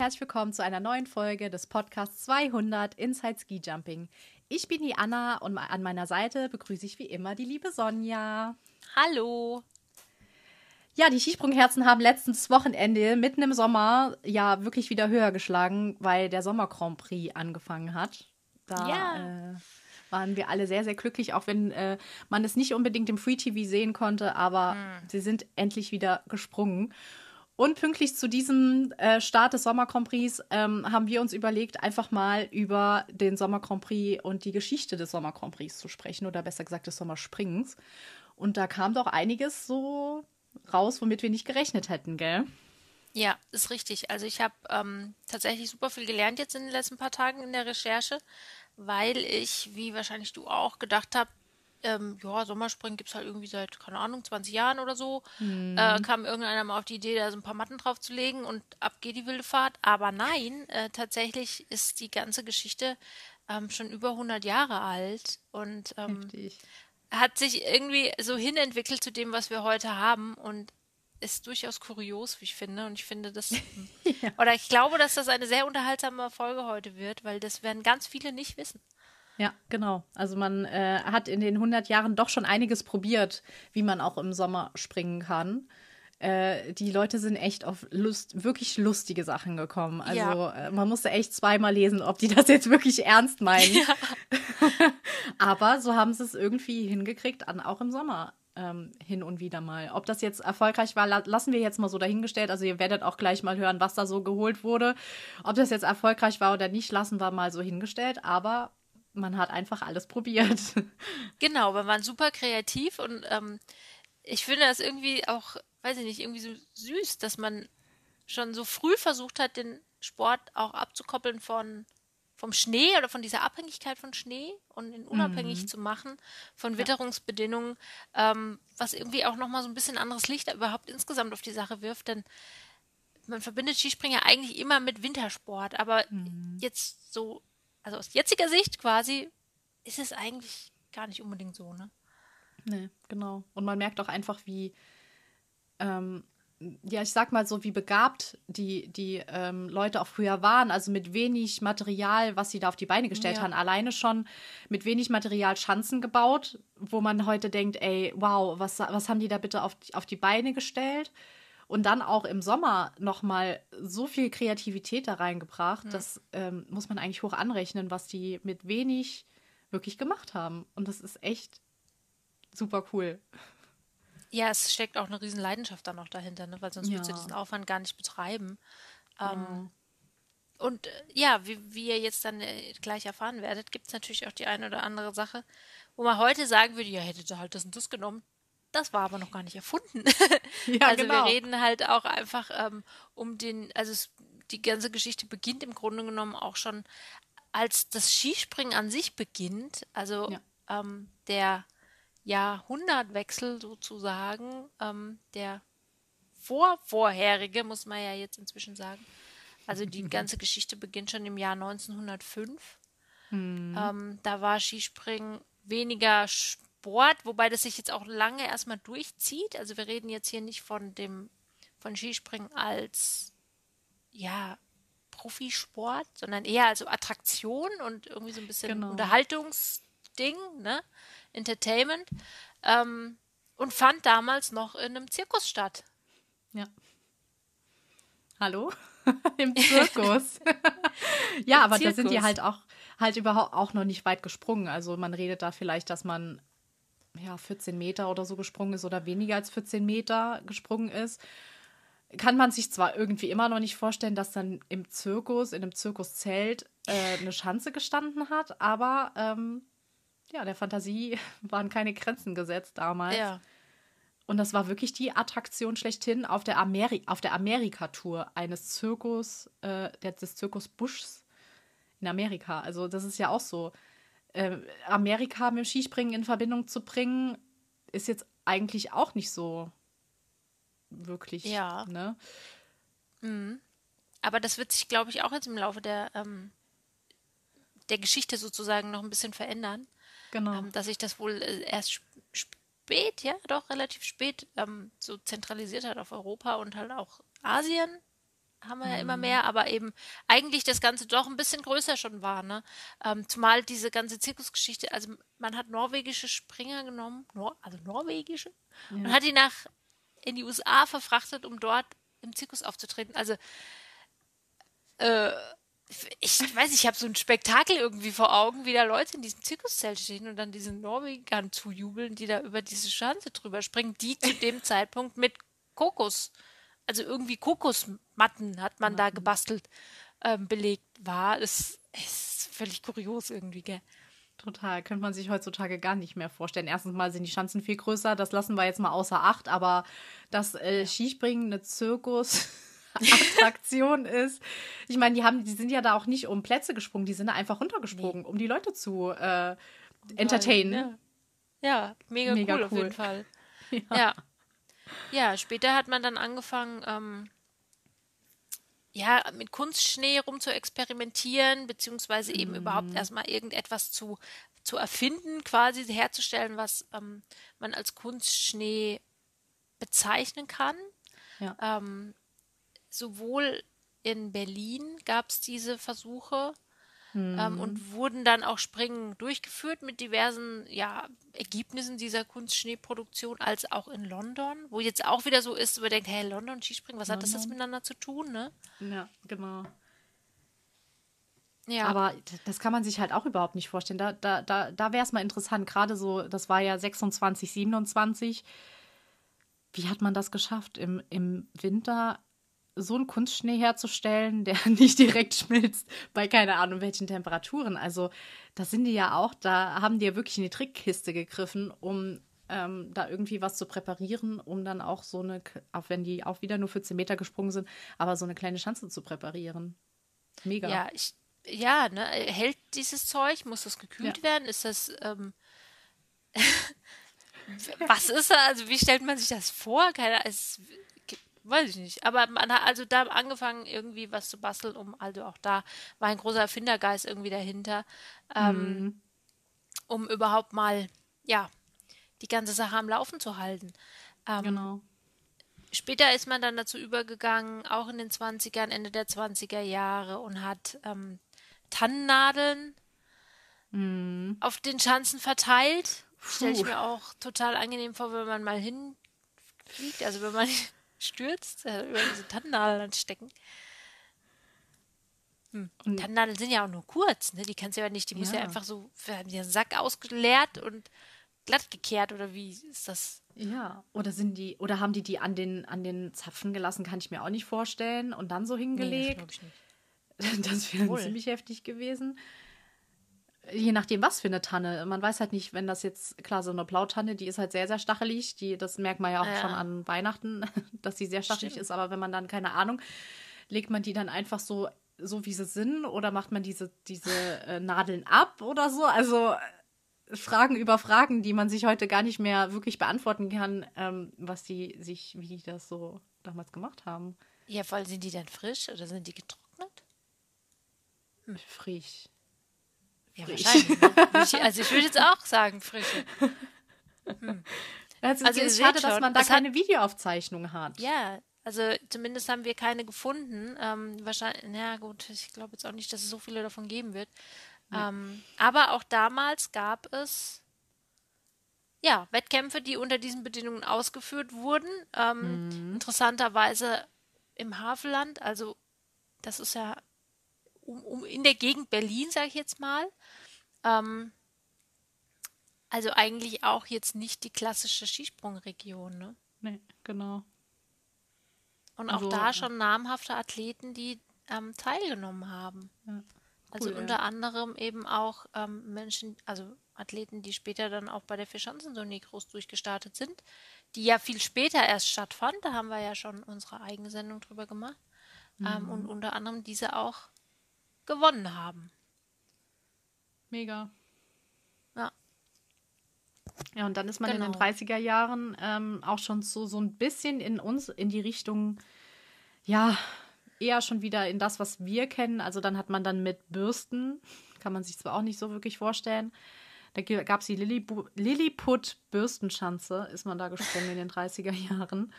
Herzlich willkommen zu einer neuen Folge des Podcasts 200 Inside Ski Jumping. Ich bin die Anna und an meiner Seite begrüße ich wie immer die liebe Sonja. Hallo. Ja, die Skisprungherzen haben letztes Wochenende mitten im Sommer ja wirklich wieder höher geschlagen, weil der Sommer Grand Prix angefangen hat. Da Ja. äh, waren wir alle sehr, sehr glücklich, auch wenn äh, man es nicht unbedingt im Free TV sehen konnte, aber sie sind endlich wieder gesprungen. Und pünktlich zu diesem äh, Start des Sommer Grand ähm, haben wir uns überlegt, einfach mal über den Sommer Grand und die Geschichte des Sommer Grand zu sprechen oder besser gesagt des Sommerspringens. Und da kam doch einiges so raus, womit wir nicht gerechnet hätten, gell? Ja, ist richtig. Also ich habe ähm, tatsächlich super viel gelernt jetzt in den letzten paar Tagen in der Recherche, weil ich, wie wahrscheinlich du auch, gedacht habe, ähm, ja, Sommerspringen gibt's halt irgendwie seit, keine Ahnung, 20 Jahren oder so. Äh, kam irgendeiner mal auf die Idee, da so ein paar Matten draufzulegen und ab geht die wilde Fahrt. Aber nein, äh, tatsächlich ist die ganze Geschichte ähm, schon über 100 Jahre alt und ähm, hat sich irgendwie so hinentwickelt zu dem, was wir heute haben und ist durchaus kurios, wie ich finde. Und ich finde das, oder ich glaube, dass das eine sehr unterhaltsame Folge heute wird, weil das werden ganz viele nicht wissen. Ja, genau. Also man äh, hat in den 100 Jahren doch schon einiges probiert, wie man auch im Sommer springen kann. Äh, die Leute sind echt auf Lust, wirklich lustige Sachen gekommen. Also Ja. äh, man musste echt zweimal lesen, ob die das jetzt wirklich ernst meinen. Aber so haben sie es irgendwie hingekriegt, an, auch im Sommer ähm, hin und wieder mal. Ob das jetzt erfolgreich war, la lassen wir jetzt mal so dahingestellt. Also ihr werdet auch gleich mal hören, was da so geholt wurde. Ob das jetzt erfolgreich war oder nicht, lassen wir mal so hingestellt. Aber man hat einfach alles probiert. Genau, wir waren super kreativ und ähm, ich finde das irgendwie auch, weiß ich nicht, irgendwie so süß, dass man schon so früh versucht hat, den Sport auch abzukoppeln von vom Schnee oder von dieser Abhängigkeit von Schnee und ihn unabhängig zu machen von Witterungsbedingungen, ähm, was irgendwie auch nochmal so ein bisschen anderes Licht überhaupt insgesamt auf die Sache wirft, denn man verbindet Skispringen ja eigentlich immer mit Wintersport, aber jetzt so, also aus jetziger Sicht quasi, ist es eigentlich gar nicht unbedingt so, ne? Nee, genau. Und man merkt auch einfach, wie, ähm, ja, ich sag mal so, wie begabt die, die ähm, Leute auch früher waren. Also mit wenig Material, was sie da auf die Beine gestellt Ja. haben. Alleine schon mit wenig Material Schanzen gebaut, wo man heute denkt, ey, wow, was, was haben die da bitte auf, die- auf die Beine gestellt? Und dann auch im Sommer nochmal so viel Kreativität da reingebracht. Das ähm, muss man eigentlich hoch anrechnen, was die mit wenig wirklich gemacht haben. Und das ist echt super cool. Ja, es steckt auch eine riesen Leidenschaft dann noch dahinter, ne? weil sonst würdest du Ja. diesen Aufwand gar nicht betreiben. Ähm, und äh, ja, wie, wie ihr jetzt dann äh, gleich erfahren werdet, gibt es natürlich auch die eine oder andere Sache, wo man heute sagen würde, ja, hättet ihr halt das und das genommen. Das war aber noch gar nicht erfunden. Ja, also genau. wir reden halt auch einfach ähm, um den, also es, die ganze Geschichte beginnt im Grunde genommen auch schon, als das Skispringen an sich beginnt, also Ja. ähm, der Jahrhundertwechsel sozusagen, ähm, der vorvorherige, muss man ja jetzt inzwischen sagen. Also die ganze Geschichte beginnt schon im Jahr 1905. Ähm, da war Skispringen weniger Sport, wobei das sich jetzt auch lange erstmal durchzieht. Also wir reden jetzt hier nicht von dem von Skispringen als ja Profisport, sondern eher also Attraktion und irgendwie so ein bisschen Genau. Unterhaltungsding, ne? Entertainment. Ähm, und fand damals noch in einem Zirkus statt. Ja. Hallo? Im Zirkus. ja, aber da sind die Zirkus. halt auch halt überhaupt auch noch nicht weit gesprungen. Also man redet da vielleicht, dass man ja 14 Meter oder so gesprungen ist oder weniger als 14 Meter gesprungen ist. Kann man sich zwar irgendwie immer noch nicht vorstellen, dass dann im Zirkus, in einem Zirkuszelt äh, eine Schanze gestanden hat, aber ähm, ja, der Fantasie waren keine Grenzen gesetzt damals. Ja. Und das war wirklich die Attraktion schlechthin auf der, Ameri auf der Amerika-Tour eines Zirkus, äh, des Zirkus Buschs in Amerika. Also das ist ja auch so. Äh, Amerika mit dem Skispringen in Verbindung zu bringen, ist jetzt eigentlich auch nicht so wirklich. Ja. Ne? Aber das wird sich, glaube ich, auch jetzt im Laufe der, ähm, der Geschichte sozusagen noch ein bisschen verändern. Genau. ähm, dass sich das wohl äh, erst sp- spät, ja, doch relativ spät ähm, so zentralisiert hat auf Europa und halt auch Asien haben wir ja immer mehr, aber eben eigentlich das Ganze doch ein bisschen größer schon war, ne? Ähm, zumal diese ganze Zirkusgeschichte, also man hat norwegische Springer genommen, Nor also norwegische, ja. und hat die nach in die USA verfrachtet, um dort im Zirkus aufzutreten. Also äh, ich weiß, ich habe so ein Spektakel irgendwie vor Augen, wie da Leute in diesem Zirkuszelt stehen und dann diesen Norwegern zujubeln, die da über diese Schanze drüber springen, die zu dem Zeitpunkt mit Kokos, also irgendwie Kokosmatten hat man da gebastelt, ähm, belegt war. Das ist völlig kurios irgendwie, gell? Total, könnte man sich heutzutage gar nicht mehr vorstellen. Erstens mal sind die Schanzen viel größer, das lassen wir jetzt mal außer Acht, aber das äh, Skispringen, eine Zirkus. Attraktion ist. Ich meine, die haben, die sind ja da auch nicht um Plätze gesprungen, die sind da einfach runtergesprungen, nee. um die Leute zu äh, entertainen. Ja. ja, mega, mega cool, cool, auf jeden Fall. Ja. ja. Ja. später hat man dann angefangen, ähm, ja, mit Kunstschnee rum zu experimentieren, beziehungsweise eben mm. überhaupt erstmal irgendetwas zu, zu erfinden, quasi herzustellen, was ähm, man als Kunstschnee bezeichnen kann. Ja. Ähm, sowohl in Berlin gab es diese Versuche mhm. ähm, und hm. wurden dann auch Springen durchgeführt mit diversen ja, Ergebnissen dieser Kunstschneeproduktion, als auch in London, wo jetzt auch wieder so ist, wo man denkt, hey, London, Skispringen, was London. hat das jetzt miteinander zu tun, ne? Ja, genau. Ja. Aber das kann man sich halt auch überhaupt nicht vorstellen. Da, da, da, da wäre es mal interessant, gerade so, das war ja 26, 27. Wie hat man das geschafft, im, im Winter so einen Kunstschnee herzustellen, der nicht direkt schmilzt bei keine Ahnung welchen Temperaturen. Also da sind die ja auch, da haben die ja wirklich in die Trickkiste gegriffen, um ähm, da irgendwie was zu präparieren, um dann auch so eine, auch wenn die auch wieder nur 14 Meter gesprungen sind, aber so eine kleine Schanze zu präparieren. Mega. Ja, ich, ja, ne, hält dieses Zeug? Muss das gekühlt ja. werden? Ist das, ähm, was ist da? Also wie stellt man sich das vor? Keine, es, weiß ich nicht. Aber man hat also da angefangen, irgendwie was zu basteln, um, also auch da war ein großer Erfindergeist irgendwie dahinter, ähm, mhm. um überhaupt mal, ja, die ganze Sache am Laufen zu halten. Ähm, genau. Später ist man dann dazu übergegangen, auch in den 20ern, Ende der 20er Jahre, und hat ähm, Tannennadeln mhm. auf den Schanzen verteilt. Stelle ich mir auch total angenehm vor, wenn man mal hinfliegt. Also wenn man stürzt, äh, über diese Tannennadeln stecken. Hm. Tannennadeln sind ja auch nur kurz, ne? Die kannst du ja nicht, die ja. muss ja einfach so, wir haben den Sack ausgeleert und glatt gekehrt oder wie ist das? Ja, oder sind die, oder haben die die an den, an den Zapfen gelassen, kann ich mir auch nicht vorstellen und dann so hingelegt. Nee, das, das wäre ziemlich heftig gewesen je nachdem, was für eine Tanne. Man weiß halt nicht, wenn das jetzt, klar, so eine Blautanne, die ist halt sehr, sehr stachelig. Die, das merkt man ja auch ja. schon an Weihnachten, dass sie sehr stachelig Stimmt. ist. Aber wenn man dann, keine Ahnung, legt man die dann einfach so, so wie sie sind oder macht man diese, diese äh, Nadeln ab oder so? Also äh, Fragen über Fragen, die man sich heute gar nicht mehr wirklich beantworten kann, ähm, was die sich, wie die das so damals gemacht haben. Ja, vor allem sind die dann frisch oder sind die getrocknet? Hm. Frisch. Ja, wahrscheinlich. Ne? also ich würde jetzt auch sagen, frische. Hm. Also, also es ist schade, schon, dass man da keine hat, Videoaufzeichnung hat. Ja, also zumindest haben wir keine gefunden. Ähm, wahrscheinlich, na gut, ich glaube jetzt auch nicht, dass es so viele davon geben wird. Ja. Ähm, aber auch damals gab es ja Wettkämpfe, die unter diesen Bedingungen ausgeführt wurden. Ähm, mhm. Interessanterweise im Havelland, also das ist ja um, um in der Gegend Berlin, sage ich jetzt mal. Ähm, also eigentlich auch jetzt nicht die klassische Skisprungregion, ne? Nee, genau. Und auch also, da schon namhafte Athleten, die ähm, teilgenommen haben. Ja. Also cool, unter ja. anderem eben auch ähm, Menschen, also Athleten, die später dann auch bei der Vierschanzentournee groß durchgestartet sind, die ja viel später erst stattfand. Da haben wir ja schon unsere eigene Sendung drüber gemacht. Mhm. Ähm, und unter anderem diese auch gewonnen haben. Mega. Ja. Ja, und dann ist man genau. in den 30er genau. Jahren ähm, auch schon so, so ein bisschen in uns, in die Richtung, ja, eher schon wieder in das, was wir kennen. Also dann hat man dann mit Bürsten, kann man sich zwar auch nicht so wirklich vorstellen. Da gab es die Lilliput-Bürstenschanze, ist man da gesprungen in den 30er Jahren.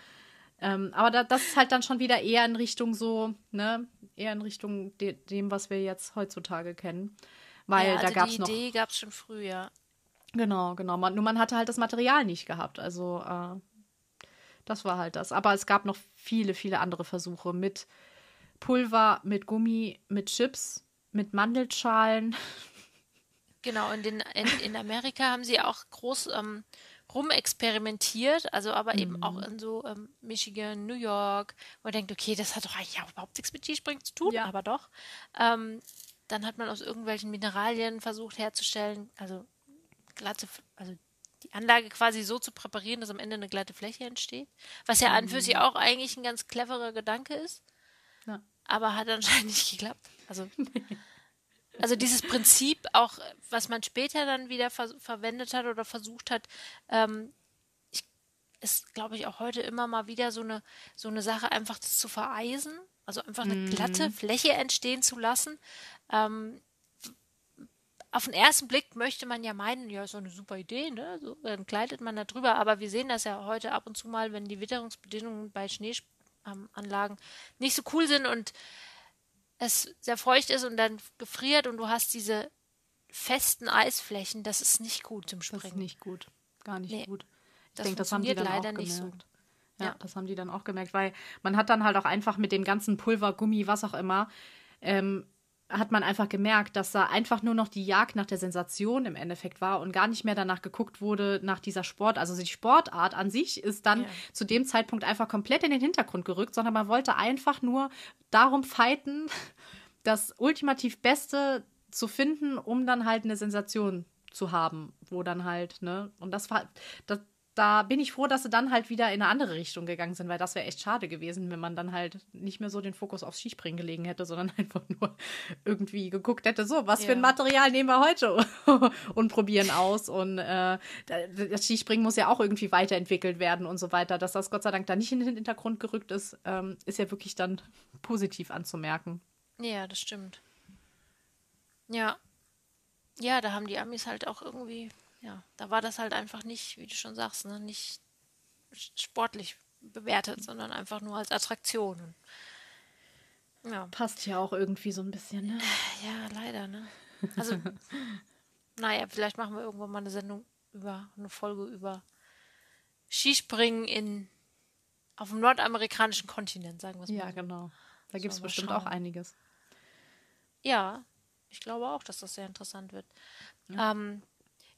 Ähm, aber da, das ist halt dann schon wieder eher in Richtung so, ne, eher in Richtung de dem, was wir jetzt heutzutage kennen. Weil ja, also da gab es noch. Die Idee gab es schon früh, ja. Genau, genau. Man, nur man hatte halt das Material nicht gehabt. Also äh, das war halt das. Aber es gab noch viele, viele andere Versuche mit Pulver, mit Gummi, mit Chips, mit Mandelschalen. Genau, in, den, in, in Amerika haben sie auch groß ähm, rumexperimentiert, also aber mhm. eben auch mhm. in so ähm, Michigan, New York, wo man denkt, okay, das hat doch eigentlich auch überhaupt nichts mit Skispringen zu tun, ja. aber doch. Ähm, dann hat man aus irgendwelchen Mineralien versucht herzustellen, also glatte, also die Anlage quasi so zu präparieren, dass am Ende eine glatte Fläche entsteht. Was ja an für sich mhm. auch eigentlich ein ganz cleverer Gedanke ist. Ja. Aber hat anscheinend nicht geklappt. Also, also dieses Prinzip auch, was man später dann wieder ver verwendet hat oder versucht hat, ähm, ich, ist, glaube ich, auch heute immer mal wieder so eine, so eine Sache, einfach das zu vereisen. Also einfach eine mhm. glatte Fläche entstehen zu lassen. Ähm, auf den ersten Blick möchte man ja meinen, ja, ist so eine super Idee, ne? So, dann gleitet man da drüber. Aber wir sehen das ja heute ab und zu mal, wenn die Witterungsbedingungen bei Schneeanlagen nicht so cool sind und es sehr feucht ist und dann gefriert und du hast diese festen Eisflächen, das ist nicht gut zum Springen. Das ist nicht gut. Gar nicht nee, gut. Ich denke, das haben die dann leider auch nicht so. Ja, ja, das haben die dann auch gemerkt, weil man hat dann halt auch einfach mit dem ganzen Pulver, Gummi, was auch immer, ähm, hat man einfach gemerkt, dass da einfach nur noch die Jagd nach der Sensation im Endeffekt war und gar nicht mehr danach geguckt wurde nach dieser Sport. Also die Sportart an sich ist dann ja. zu dem Zeitpunkt einfach komplett in den Hintergrund gerückt, sondern man wollte einfach nur darum fighten, das ultimativ Beste zu finden, um dann halt eine Sensation zu haben, wo dann halt, ne, und das war, das, da bin ich froh, dass sie dann halt wieder in eine andere Richtung gegangen sind, weil das wäre echt schade gewesen, wenn man dann halt nicht mehr so den Fokus aufs Skispringen gelegen hätte, sondern einfach nur irgendwie geguckt hätte, so, was ja. für ein Material nehmen wir heute und probieren aus. Und äh, das Skispringen muss ja auch irgendwie weiterentwickelt werden und so weiter. Dass das Gott sei Dank da nicht in den Hintergrund gerückt ist, ähm, ist ja wirklich dann positiv anzumerken. Ja, das stimmt. Ja. Ja, da haben die Amis halt auch irgendwie ja, da war das halt einfach nicht, wie du schon sagst, ne, nicht sportlich bewertet, sondern einfach nur als Attraktion. Ja. Passt ja auch irgendwie so ein bisschen, ne? Ja, leider, ne? Also, naja, vielleicht machen wir irgendwann mal eine Sendung über, eine Folge über Skispringen in auf dem nordamerikanischen Kontinent, sagen wir es mal. Ja, genau. Da gibt es bestimmt schauen. auch einiges. Ja, ich glaube auch, dass das sehr interessant wird. Ja. Ähm,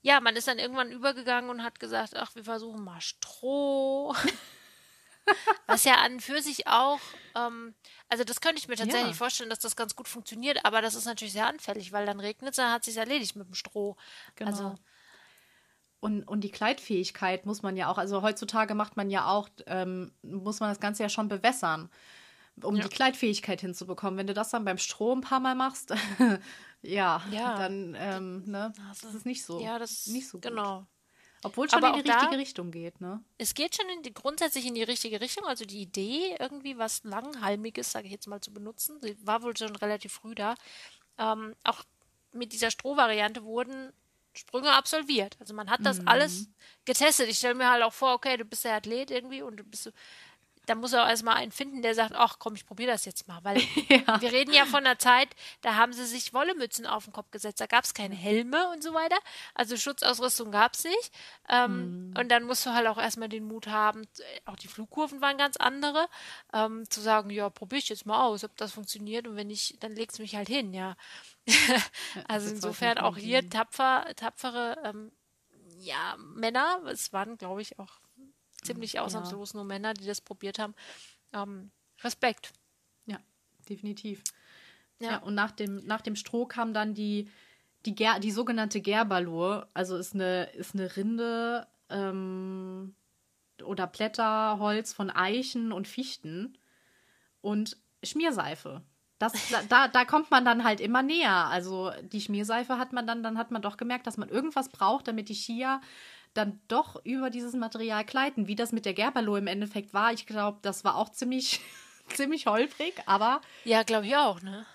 ja, man ist dann irgendwann übergegangen und hat gesagt, ach, wir versuchen mal Stroh. Was ja an für sich auch, ähm, also das könnte ich mir tatsächlich ja. vorstellen, dass das ganz gut funktioniert, aber das ist natürlich sehr anfällig, weil dann regnet es, dann hat es sich erledigt mit dem Stroh. Genau. Also, und, und die Kleidfähigkeit muss man ja auch, also heutzutage macht man ja auch, ähm, muss man das Ganze ja schon bewässern, um ja. die Kleidfähigkeit hinzubekommen. Wenn du das dann beim Stroh ein paar Mal machst, ja, ja, dann ähm, ne, das ist nicht so. Ja, das nicht so gut. genau. Obwohl es schon Aber in die richtige da, Richtung geht, ne? Es geht schon in die, grundsätzlich in die richtige Richtung. Also die Idee, irgendwie was Langhalmiges, sage ich jetzt mal, zu benutzen, war wohl schon relativ früh da. Ähm, auch mit dieser Strohvariante wurden Sprünge absolviert. Also man hat das mhm. alles getestet. Ich stelle mir halt auch vor, okay, du bist der Athlet irgendwie und du bist so, da muss er auch erstmal einen finden, der sagt, ach komm, ich probiere das jetzt mal. Weil ja. wir reden ja von einer Zeit, da haben sie sich Wollemützen auf den Kopf gesetzt. Da gab es keine Helme und so weiter. Also Schutzausrüstung gab es nicht. Ähm, mhm. Und dann musst du halt auch erstmal den Mut haben, auch die Flugkurven waren ganz andere, ähm, zu sagen, ja, probiere ich jetzt mal aus, ob das funktioniert. Und wenn nicht, dann legst du mich halt hin, ja. also insofern auch hier tapfer, tapfere ähm, ja, Männer, es waren, glaube ich, auch ziemlich ausnahmslos ja. nur Männer, die das probiert haben. Ähm, Respekt. Ja, definitiv. Ja. ja, und nach dem, nach dem Stroh kam dann die, die, Ger die sogenannte Gerbalur. Also ist eine, ist eine Rinde ähm, oder Blätterholz von Eichen und Fichten und Schmierseife. Das, da, da kommt man dann halt immer näher. Also die Schmierseife hat man dann, dann hat man doch gemerkt, dass man irgendwas braucht, damit die Skier dann doch über dieses Material gleiten. Wie das mit der Gerbalo im Endeffekt war, ich glaube, das war auch ziemlich, ziemlich holprig, aber. Ja, glaube ich auch, ne?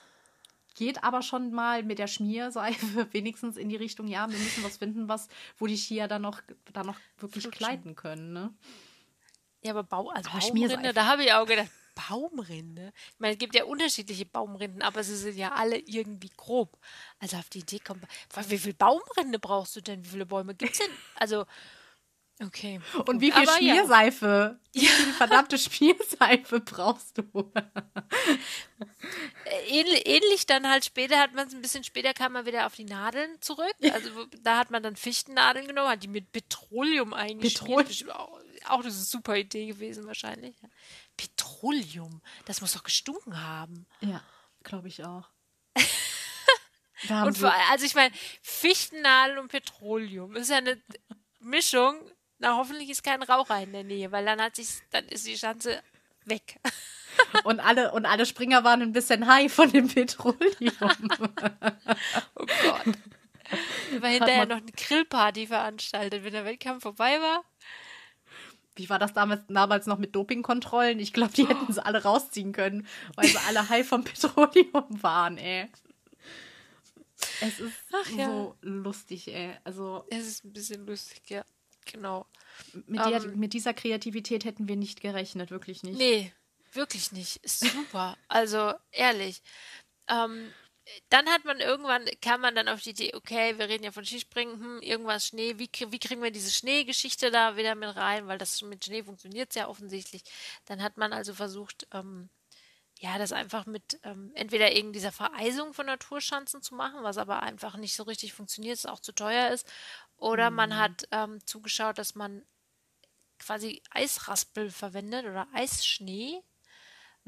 Geht aber schon mal mit der Schmierseife wenigstens in die Richtung, ja, wir müssen was finden, was, wo die Skier dann noch, dann noch wirklich Flutschen. gleiten können, ne? Ja, aber, Bau, also Aber Baumrinde, Schmierseife. da habe ich auch gedacht, Baumrinde? Ich meine, es gibt ja unterschiedliche Baumrinden, aber sie sind ja alle irgendwie grob. Also auf die Idee kommt, man- wie viel Baumrinde brauchst du denn? Wie viele Bäume gibt es denn? Also, okay. Und gut. wie viel Aber ja. Schmierseife? Wie viel verdammte Schmierseife brauchst du? Äh, Ähnlich, ähnlich dann halt später hat man es ein bisschen später kam man wieder auf die Nadeln zurück. Also da hat man dann Fichtennadeln genommen, hat die mit Petroleum eingeschmiert. Auch, auch eine super Idee gewesen wahrscheinlich. Petroleum, das muss doch gestunken haben. Ja, glaube ich auch. Haben Und vor, also ich meine, Fichtennadeln und Petroleum ist ja eine Mischung. Na, hoffentlich ist kein Raucher in der Nähe, weil dann hat sich, dann ist die Schanze weg. und, alle, und alle Springer waren ein bisschen high von dem Petroleum. Oh Gott. War hinterher noch eine Grillparty veranstaltet, wenn der Wettkampf vorbei war. Wie war das damals, damals noch mit Dopingkontrollen? Ich glaube, die hätten sie alle rausziehen können, weil sie alle high vom Petroleum waren, ey. Es ist ja. so lustig, ey. Also Es ist ein bisschen lustig, ja. Genau. mit, der, Ähm. mit dieser Kreativität hätten wir nicht gerechnet, wirklich nicht. Nee, wirklich nicht. Ist super. also, ehrlich. Ähm, dann hat man irgendwann, kam man dann auf die Idee, okay, wir reden ja von Skispringen, hm, irgendwas Schnee, wie, wie kriegen wir diese Schneegeschichte da wieder mit rein, weil das mit Schnee funktioniert ja offensichtlich. Dann hat man also versucht, ähm, ja, das einfach mit ähm, entweder irgendwie dieser Vereisung von Naturschanzen zu machen, was aber einfach nicht so richtig funktioniert, es auch zu teuer ist. Oder man hat ähm, zugeschaut, dass man quasi Eisraspel verwendet oder Eisschnee.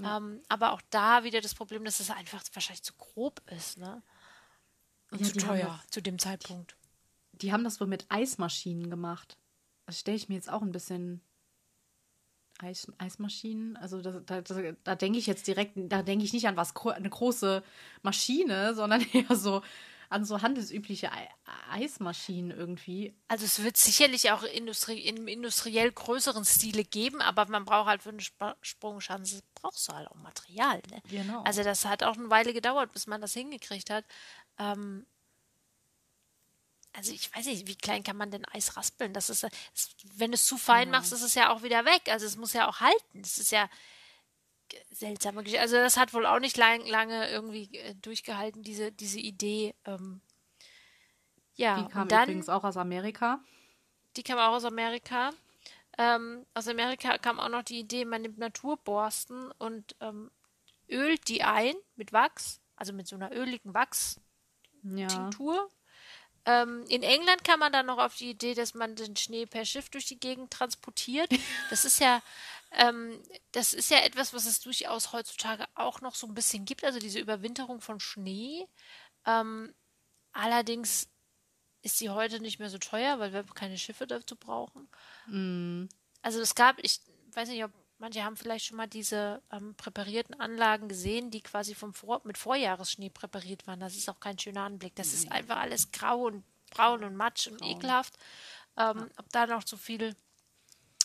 Ähm, aber auch da wieder das Problem, dass es einfach wahrscheinlich zu grob ist, ne? Und Ja, zu die teuer zu dem Zeitpunkt. Die haben das wohl mit Eismaschinen gemacht. Das stelle ich mir jetzt auch ein bisschen. Eis, Eismaschinen, also da, da, da, denke ich jetzt direkt, da denke ich nicht an was, eine große Maschine, sondern eher so an so handelsübliche Ei- Eismaschinen irgendwie. Also es wird sicherlich auch Industrie, im industriell größeren Stile geben, aber man braucht halt für eine Sp Sprungschanze, brauchst du halt auch Material. Ne? Genau. Also das hat auch eine Weile gedauert, bis man das hingekriegt hat. Ähm, also ich weiß nicht, wie klein kann man denn Eis raspeln? Das ist, es, wenn du es zu fein machst, ist es ja auch wieder weg. Also es muss ja auch halten. Das ist ja seltsame Geschichte. Also das hat wohl auch nicht lang, lange irgendwie äh, durchgehalten, diese, diese Idee. Ähm, ja, Die kam dann übrigens auch aus Amerika. die kam auch aus Amerika. Ähm, aus Amerika kam auch noch die Idee, man nimmt Naturborsten und ähm, ölt die ein mit Wachs, also mit so einer öligen Wachstinktur. Ja. Ähm, in England kam man dann noch auf die Idee, dass man den Schnee per Schiff durch die Gegend transportiert. Das ist ja, ähm, das ist ja etwas, was es durchaus heutzutage auch noch so ein bisschen gibt, also diese Überwinterung von Schnee. Ähm, allerdings ist sie heute nicht mehr so teuer, weil wir keine Schiffe dazu brauchen. Also es gab, ich weiß nicht, ob manche haben vielleicht schon mal diese ähm, präparierten Anlagen gesehen, die quasi vom Vor mit Vorjahresschnee präpariert waren. Das ist auch kein schöner Anblick. Das ist einfach alles grau und braun und matsch und ekelhaft. Ähm, Ob da noch so viel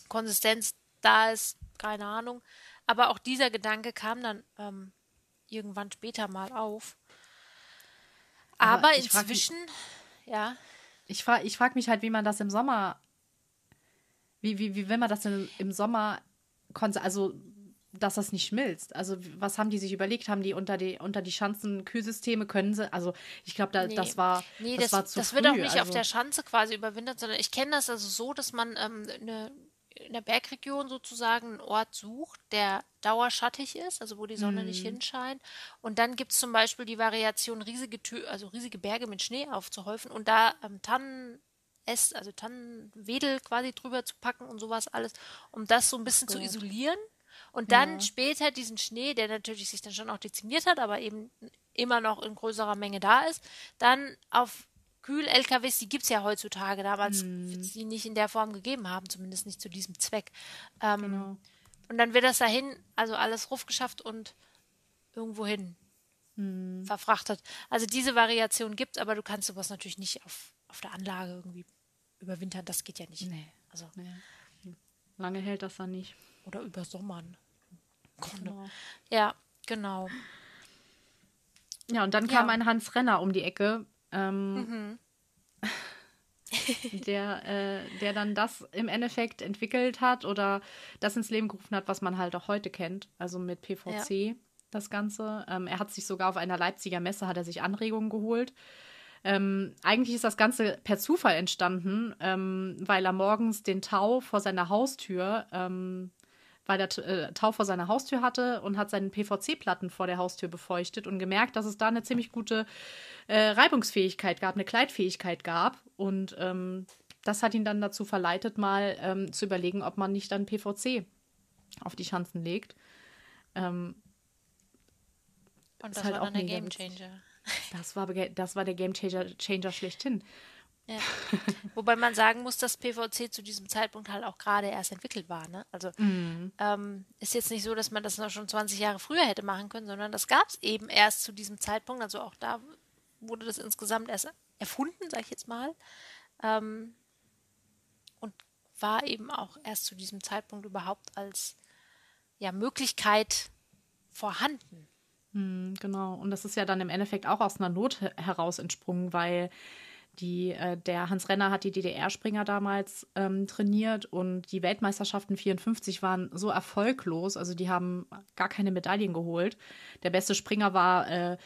Konsistenz da ist, keine Ahnung. Aber auch dieser Gedanke kam dann ähm, irgendwann später mal auf. Aber Aber ich frag mich- inzwischen, ja. Ich frage ich frag mich halt, wie man das im Sommer, wie, wie, wie will man das denn im Sommer, also dass das nicht schmilzt. Also was haben die sich überlegt? Haben die unter die, unter die Schanzen Kühlsysteme, können sie, also ich glaube, da, Nee. das war, Nee, das, das, war zu das früh. wird auch nicht auf also, der Schanze quasi überwintert, sondern ich kenne das also so, dass man ähm, eine, in der Bergregion sozusagen einen Ort sucht, der dauerschattig ist, also wo die Sonne Mhm. nicht hinscheint. Und dann gibt es zum Beispiel die Variation, riesige, Tö also riesige Berge mit Schnee aufzuhäufen und da ähm, Tannen. Äst, also Tannenwedel quasi drüber zu packen und sowas alles, um das so ein bisschen zu Gott. isolieren. Und dann Ja. später diesen Schnee, der natürlich sich dann schon auch dezimiert hat, aber eben immer noch in größerer Menge da ist, dann auf Kühl-LKWs, die gibt es ja heutzutage, damals Mhm. wird es die nicht in der Form gegeben haben, zumindest nicht zu diesem Zweck. Ähm, Genau. Und dann wird das dahin, also alles rufgeschafft und irgendwo hin Mhm. verfrachtet. Also diese Variation gibt es, aber du kannst sowas natürlich nicht auf, auf der Anlage irgendwie überwintern, das geht ja nicht. Nee. Also, Nee. Lange hält das dann nicht. oder übersommern. Genau. Ja, genau. Ja, und dann Ja. kam ein Hans Renner um die Ecke. Ähm, der, äh, der dann das im Endeffekt entwickelt hat oder das ins Leben gerufen hat, was man halt auch heute kennt, also mit PVC. Ja. Das Ganze. Ähm, er hat sich sogar auf einer Leipziger Messe hat er sich Anregungen geholt. Ähm, eigentlich ist das Ganze per Zufall entstanden, ähm, weil er morgens den Tau vor seiner Haustür ähm, weil der äh, Tau vor seiner Haustür hatte und hat seinen PVC-Platten vor der Haustür befeuchtet und gemerkt, dass es da eine ziemlich gute äh, Reibungsfähigkeit gab, eine Kleidfähigkeit gab. Und ähm, das hat ihn dann dazu verleitet, mal ähm, zu überlegen, ob man nicht dann PVC auf die Schanzen legt. Ähm, und das halt war dann der Game Changer. Das war, das war der Game Changer, Changer schlechthin. Ja. Wobei man sagen muss, dass PVC zu diesem Zeitpunkt halt auch gerade erst entwickelt war. Ne? Also mhm. ähm, ist jetzt nicht so, dass man das noch schon 20 Jahre früher hätte machen können, sondern das gab es eben erst zu diesem Zeitpunkt. Also auch da wurde das insgesamt erst erfunden, sage ich jetzt mal. Ähm, und war eben auch erst zu diesem Zeitpunkt überhaupt als ja, Möglichkeit vorhanden. Mhm, genau. Und das ist ja dann im Endeffekt auch aus einer Not heraus entsprungen, weil die, äh, der Hans Renner hat die DDR-Springer damals ähm, trainiert und die Weltmeisterschaften 54 waren so erfolglos, also die haben gar keine Medaillen geholt. Der beste Springer war äh,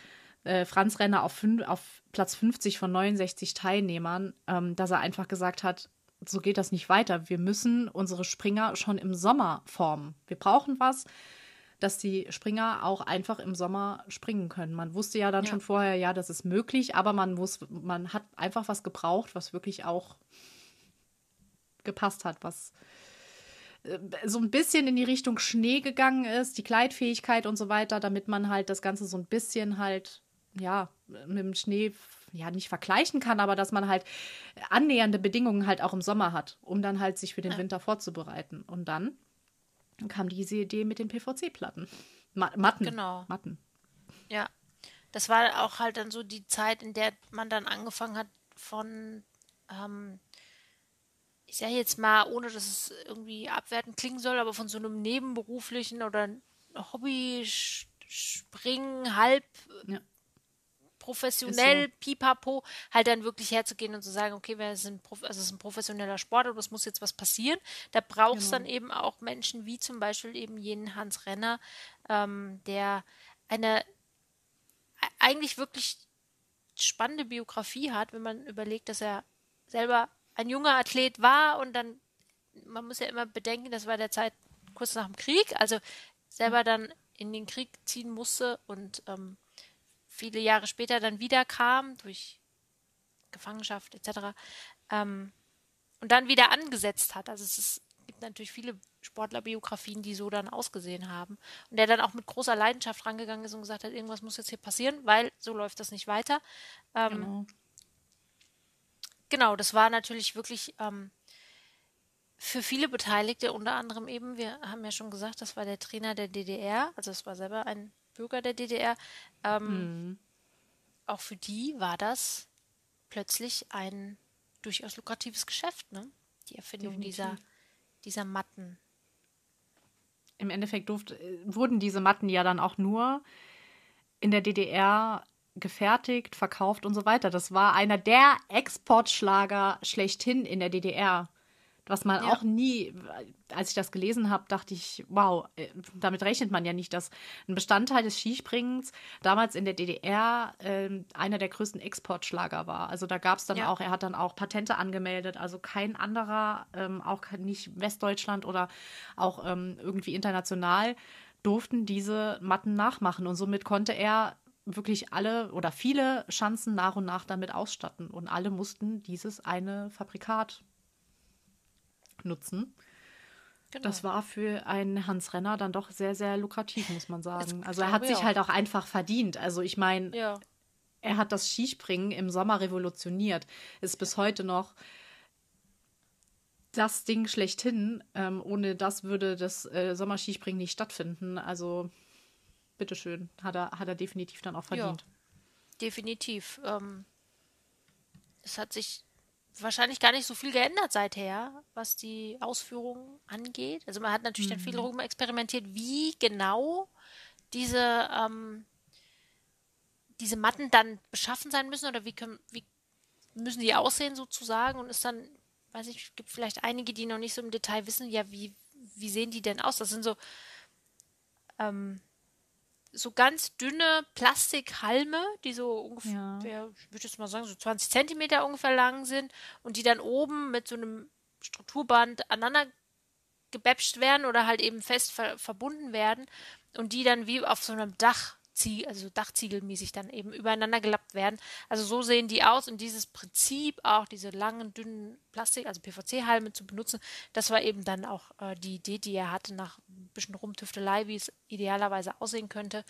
äh, Franz Renner auf, auf Platz 50 von 69 Teilnehmern, ähm, dass er einfach gesagt hat, so geht das nicht weiter. Wir müssen unsere Springer schon im Sommer formen. Wir brauchen was, dass die Springer auch einfach im Sommer springen können. Man wusste ja dann ja. schon vorher, ja, das ist möglich, aber man muss, man hat einfach was gebraucht, was wirklich auch gepasst hat, was äh, so ein bisschen in die Richtung Schnee gegangen ist, die Kleidfähigkeit und so weiter, damit man halt das Ganze so ein bisschen halt, ja, mit dem Schnee ja nicht vergleichen kann, aber dass man halt annähernde Bedingungen halt auch im Sommer hat, um dann halt sich für den. Winter vorzubereiten. Und dann dann kam diese Idee mit den PVC-Platten. Matten. Genau. Matten. Ja. Das war auch halt dann so die Zeit, in der man dann angefangen hat von, ähm, ich sage jetzt mal, ohne dass es irgendwie abwertend klingen soll, aber von so einem nebenberuflichen oder Hobby-Springen, halb ja professionell, so. pipapo, halt dann wirklich herzugehen und zu sagen, okay, wir sind also es ist ein professioneller Sport, aber es muss jetzt was passieren. Da braucht es genau. dann eben auch Menschen wie zum Beispiel eben jenen Hans Renner, ähm, der eine e-, eigentlich wirklich spannende Biografie hat, wenn man überlegt, dass er selber ein junger Athlet war und dann, man muss ja immer bedenken, das war der Zeit kurz nach dem Krieg, also selber dann in den Krieg ziehen musste und ähm, viele Jahre später dann wieder kam, durch Gefangenschaft etc. Ähm, und dann wieder angesetzt hat. Also es ist, gibt natürlich viele Sportlerbiografien, die so dann ausgesehen haben. Und der dann auch mit großer Leidenschaft rangegangen ist und gesagt hat, irgendwas muss jetzt hier passieren, weil so läuft das nicht weiter. Ähm, genau. genau, das war natürlich wirklich ähm, für viele Beteiligte, unter anderem eben, wir haben ja schon gesagt, das war der Trainer der DDR, also es war selber ein Bürger der DDR, ähm, mhm. auch für die war das plötzlich ein durchaus lukratives Geschäft, ne? Die Erfindung dieser, dieser Matten. Im Endeffekt durfte, wurden diese Matten ja dann auch nur in der DDR gefertigt, verkauft und so weiter. Das war einer der Exportschlager schlechthin in der DDR. Was man ja. auch nie, als ich das gelesen habe, dachte ich, wow, äh, damit rechnet man ja nicht, dass ein Bestandteil des Skispringens damals in der DDR äh, einer der größten Exportschlager war. Also da gab es dann ja. auch, er hat dann auch Patente angemeldet, also kein anderer, ähm, auch nicht Westdeutschland oder auch ähm, irgendwie international, durften diese Matten nachmachen. Und somit konnte er wirklich alle oder viele Schanzen nach und nach damit ausstatten. Und alle mussten dieses eine Fabrikat nutzen. Genau. Das war für einen Hans Renner dann doch sehr, sehr lukrativ, muss man sagen. also er hat sich auch. halt auch einfach verdient. Also ich meine, ja. er hat das Skispringen im Sommer revolutioniert. Ist bis heute noch das Ding schlechthin. Ähm, ohne das würde das äh, Sommerskispringen nicht stattfinden. Also bitteschön, hat er, hat er definitiv dann auch verdient. Ja, definitiv. Ähm, es hat sich wahrscheinlich gar nicht so viel geändert seither, was die Ausführung angeht. Also man hat natürlich mhm. dann viel darüber experimentiert, wie genau diese, ähm, diese Matten dann beschaffen sein müssen oder wie, können, wie müssen die aussehen sozusagen und ist dann, weiß ich, gibt vielleicht einige, die noch nicht so im Detail wissen, ja, wie, wie sehen die denn aus? Das sind so, ähm, so ganz dünne Plastikhalme, die so ungefähr, ja. ich würde jetzt mal sagen, so 20 Zentimeter ungefähr lang sind und die dann oben mit so einem Strukturband aneinander gebäpscht werden oder halt eben fest ver verbunden werden und die dann wie auf so einem Dach Zie also Dachziegelmäßig dann eben übereinander gelappt werden. Also so sehen die aus und dieses Prinzip auch diese langen, dünnen Plastik, also PVC-Halme zu benutzen, das war eben dann auch äh, die Idee, die er hatte nach ein bisschen Rumtüftelei, wie es idealerweise aussehen könnte.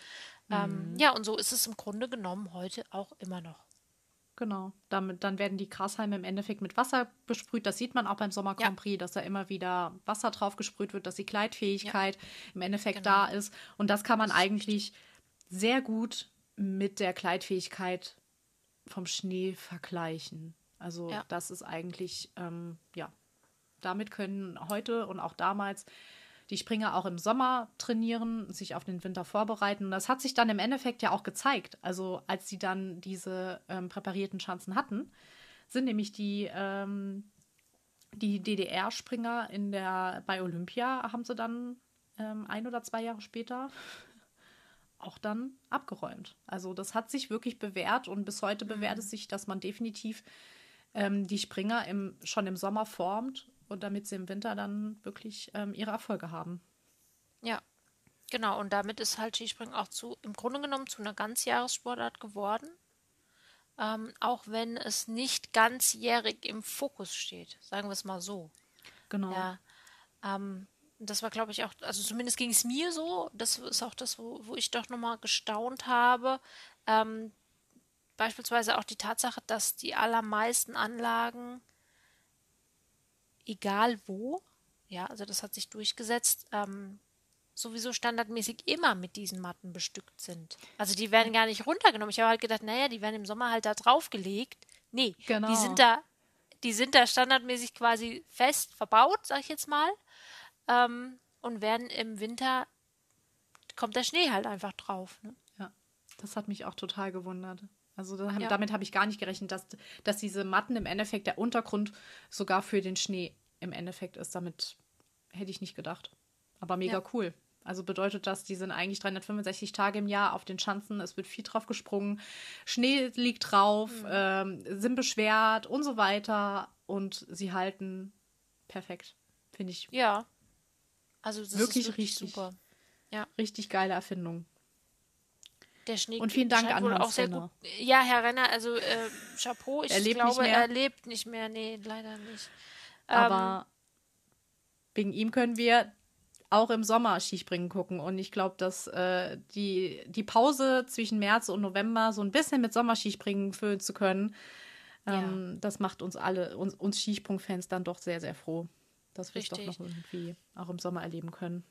Ähm, mhm. ja, und so ist es im Grunde genommen heute auch immer noch. Genau. Damit, dann werden die Grashalme im Endeffekt mit Wasser besprüht. Das sieht man auch beim Sommer Grand Prix, ja. dass da immer wieder Wasser drauf gesprüht wird, dass die Kleidfähigkeit ja. im Endeffekt genau. da ist. Und das kann man eigentlich sehr gut mit der Kleidfähigkeit vom Schnee vergleichen. Also ja. das ist eigentlich, ähm, ja, damit können heute und auch damals die Springer auch im Sommer trainieren, sich auf den Winter vorbereiten. Und das hat sich dann im Endeffekt ja auch gezeigt. Also als sie dann diese ähm, präparierten Schanzen hatten, sind nämlich die, ähm, die DDR-Springer in der bei Olympia haben sie dann ähm, ein oder zwei Jahre später auch dann abgeräumt. Also das hat sich wirklich bewährt und bis heute bewährt es mhm. sich, dass man definitiv ähm, die Springer im, schon im Sommer formt und damit sie im Winter dann wirklich ähm, ihre Erfolge haben. Ja, genau. Und damit ist halt Skispringen auch zu, im Grunde genommen zu einer Ganzjahressportart geworden. Ähm, auch wenn es nicht ganzjährig im Fokus steht, sagen wir es mal so. Genau. Ja, ähm, das war, glaube ich, auch, also zumindest ging es mir so, das ist auch das, wo, wo ich doch nochmal gestaunt habe. Ähm, beispielsweise auch die Tatsache, dass die allermeisten Anlagen, egal wo, ja, also das hat sich durchgesetzt, ähm, sowieso standardmäßig immer mit diesen Matten bestückt sind. Also die werden gar nicht runtergenommen. Ich habe halt gedacht, naja, die werden im Sommer halt da draufgelegt. Nee, genau. die sind da, die sind da standardmäßig quasi fest verbaut, sag ich jetzt mal ähm, und werden im Winter kommt der Schnee halt einfach drauf. Ne? Ja, das hat mich auch total gewundert. Also da, ja. damit habe ich gar nicht gerechnet, dass, dass diese Matten im Endeffekt der Untergrund sogar für den Schnee im Endeffekt ist. Damit hätte ich nicht gedacht. Aber mega ja. cool. Also bedeutet das, die sind eigentlich 365 Tage im Jahr auf den Schanzen, es wird viel drauf gesprungen, Schnee liegt drauf, mhm. ähm, sind beschwert und so weiter und sie halten perfekt, finde ich. Ja, also das wirklich, ist wirklich richtig super. Ja. Richtig geile Erfindung. Der Schnee Und vielen Dank an Hans Renner. Ja, Herr Renner, also äh, Chapeau. Ich er lebt glaube, nicht mehr. er lebt nicht mehr. Nee, leider nicht. Aber ähm, wegen ihm können wir auch im Sommer Skispringen gucken. Und ich glaube, dass äh, die, die Pause zwischen März und November so ein bisschen mit Sommerskispringen füllen zu können, ähm, ja. das macht uns alle, uns, uns Skisprungfans dann doch sehr, sehr froh dass wir es doch noch irgendwie auch im Sommer erleben können.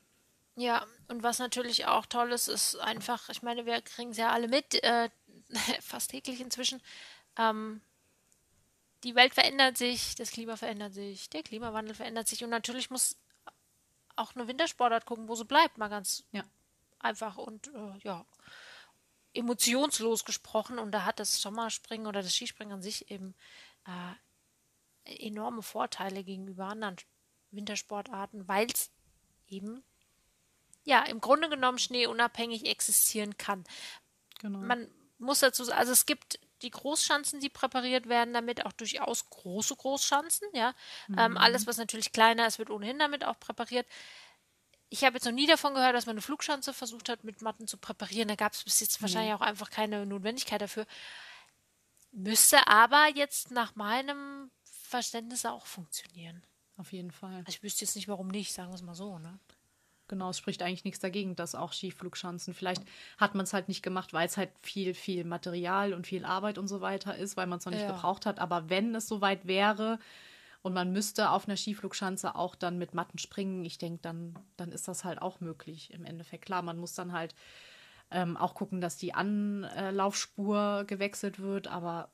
Ja, und was natürlich auch toll ist, ist einfach, ich meine, wir kriegen es ja alle mit, äh, fast täglich inzwischen. Ähm, die Welt verändert sich, das Klima verändert sich, der Klimawandel verändert sich und natürlich muss auch eine Wintersportart gucken, wo sie bleibt, mal ganz ja. einfach und äh, ja, emotionslos gesprochen. Und da hat das Sommerspringen oder das Skispringen an sich eben äh, enorme Vorteile gegenüber anderen Wintersportarten, weil es eben ja im Grunde genommen schneeunabhängig existieren kann. Genau. Man muss dazu sagen, also es gibt die Großschanzen, die präpariert werden, damit auch durchaus große Großschanzen, ja. Ähm, mhm. Ähm, alles, was natürlich kleiner ist, wird ohnehin damit auch präpariert. Ich habe jetzt noch nie davon gehört, dass man eine Flugschanze versucht hat, mit Matten zu präparieren. Da gab es bis jetzt wahrscheinlich mhm. auch einfach keine Notwendigkeit dafür. Müsste aber jetzt nach meinem Verständnis auch funktionieren. Auf jeden Fall. Also ich wüsste jetzt nicht, warum nicht, sagen wir es mal so, ne? Genau, es spricht eigentlich nichts dagegen, dass auch Skiflugschanzen. Vielleicht hat man es halt nicht gemacht, weil es halt viel, viel Material und viel Arbeit und so weiter ist, weil man es noch nicht ja. gebraucht hat. Aber wenn es soweit wäre und man müsste auf einer Skiflugschanze auch dann mit Matten springen, ich denke, dann, dann ist das halt auch möglich im Endeffekt. Klar, man muss dann halt ähm, auch gucken, dass die Anlaufspur gewechselt wird, aber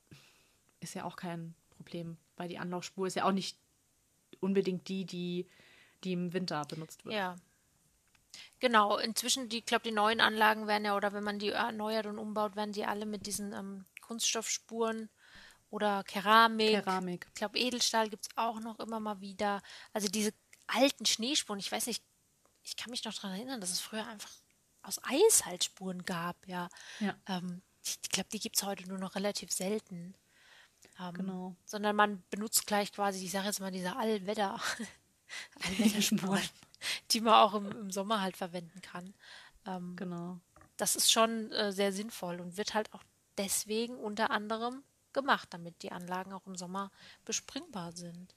ist ja auch kein Problem, weil die Anlaufspur ist ja auch nicht unbedingt die, die, die im Winter benutzt wird. Ja. Genau, inzwischen, die, ich glaube, die neuen Anlagen werden ja, oder wenn man die erneuert und umbaut, werden die alle mit diesen ähm, Kunststoffspuren oder Keramik. Keramik. Ich glaube, Edelstahl gibt es auch noch immer mal wieder. Also diese alten Schneespuren, ich weiß nicht, ich kann mich noch daran erinnern, dass es früher einfach aus Eis halt Spuren gab, ja. Ja. Ähm, ich glaube, die gibt es heute nur noch relativ selten. Ähm, Genau. Sondern man benutzt gleich quasi, ich sage jetzt mal, diese Allwetter, Allwetterspuren, die man auch im, im Sommer halt verwenden kann. Ähm, Genau. das ist schon äh, sehr sinnvoll und wird halt auch deswegen unter anderem gemacht, damit die Anlagen auch im Sommer bespringbar sind.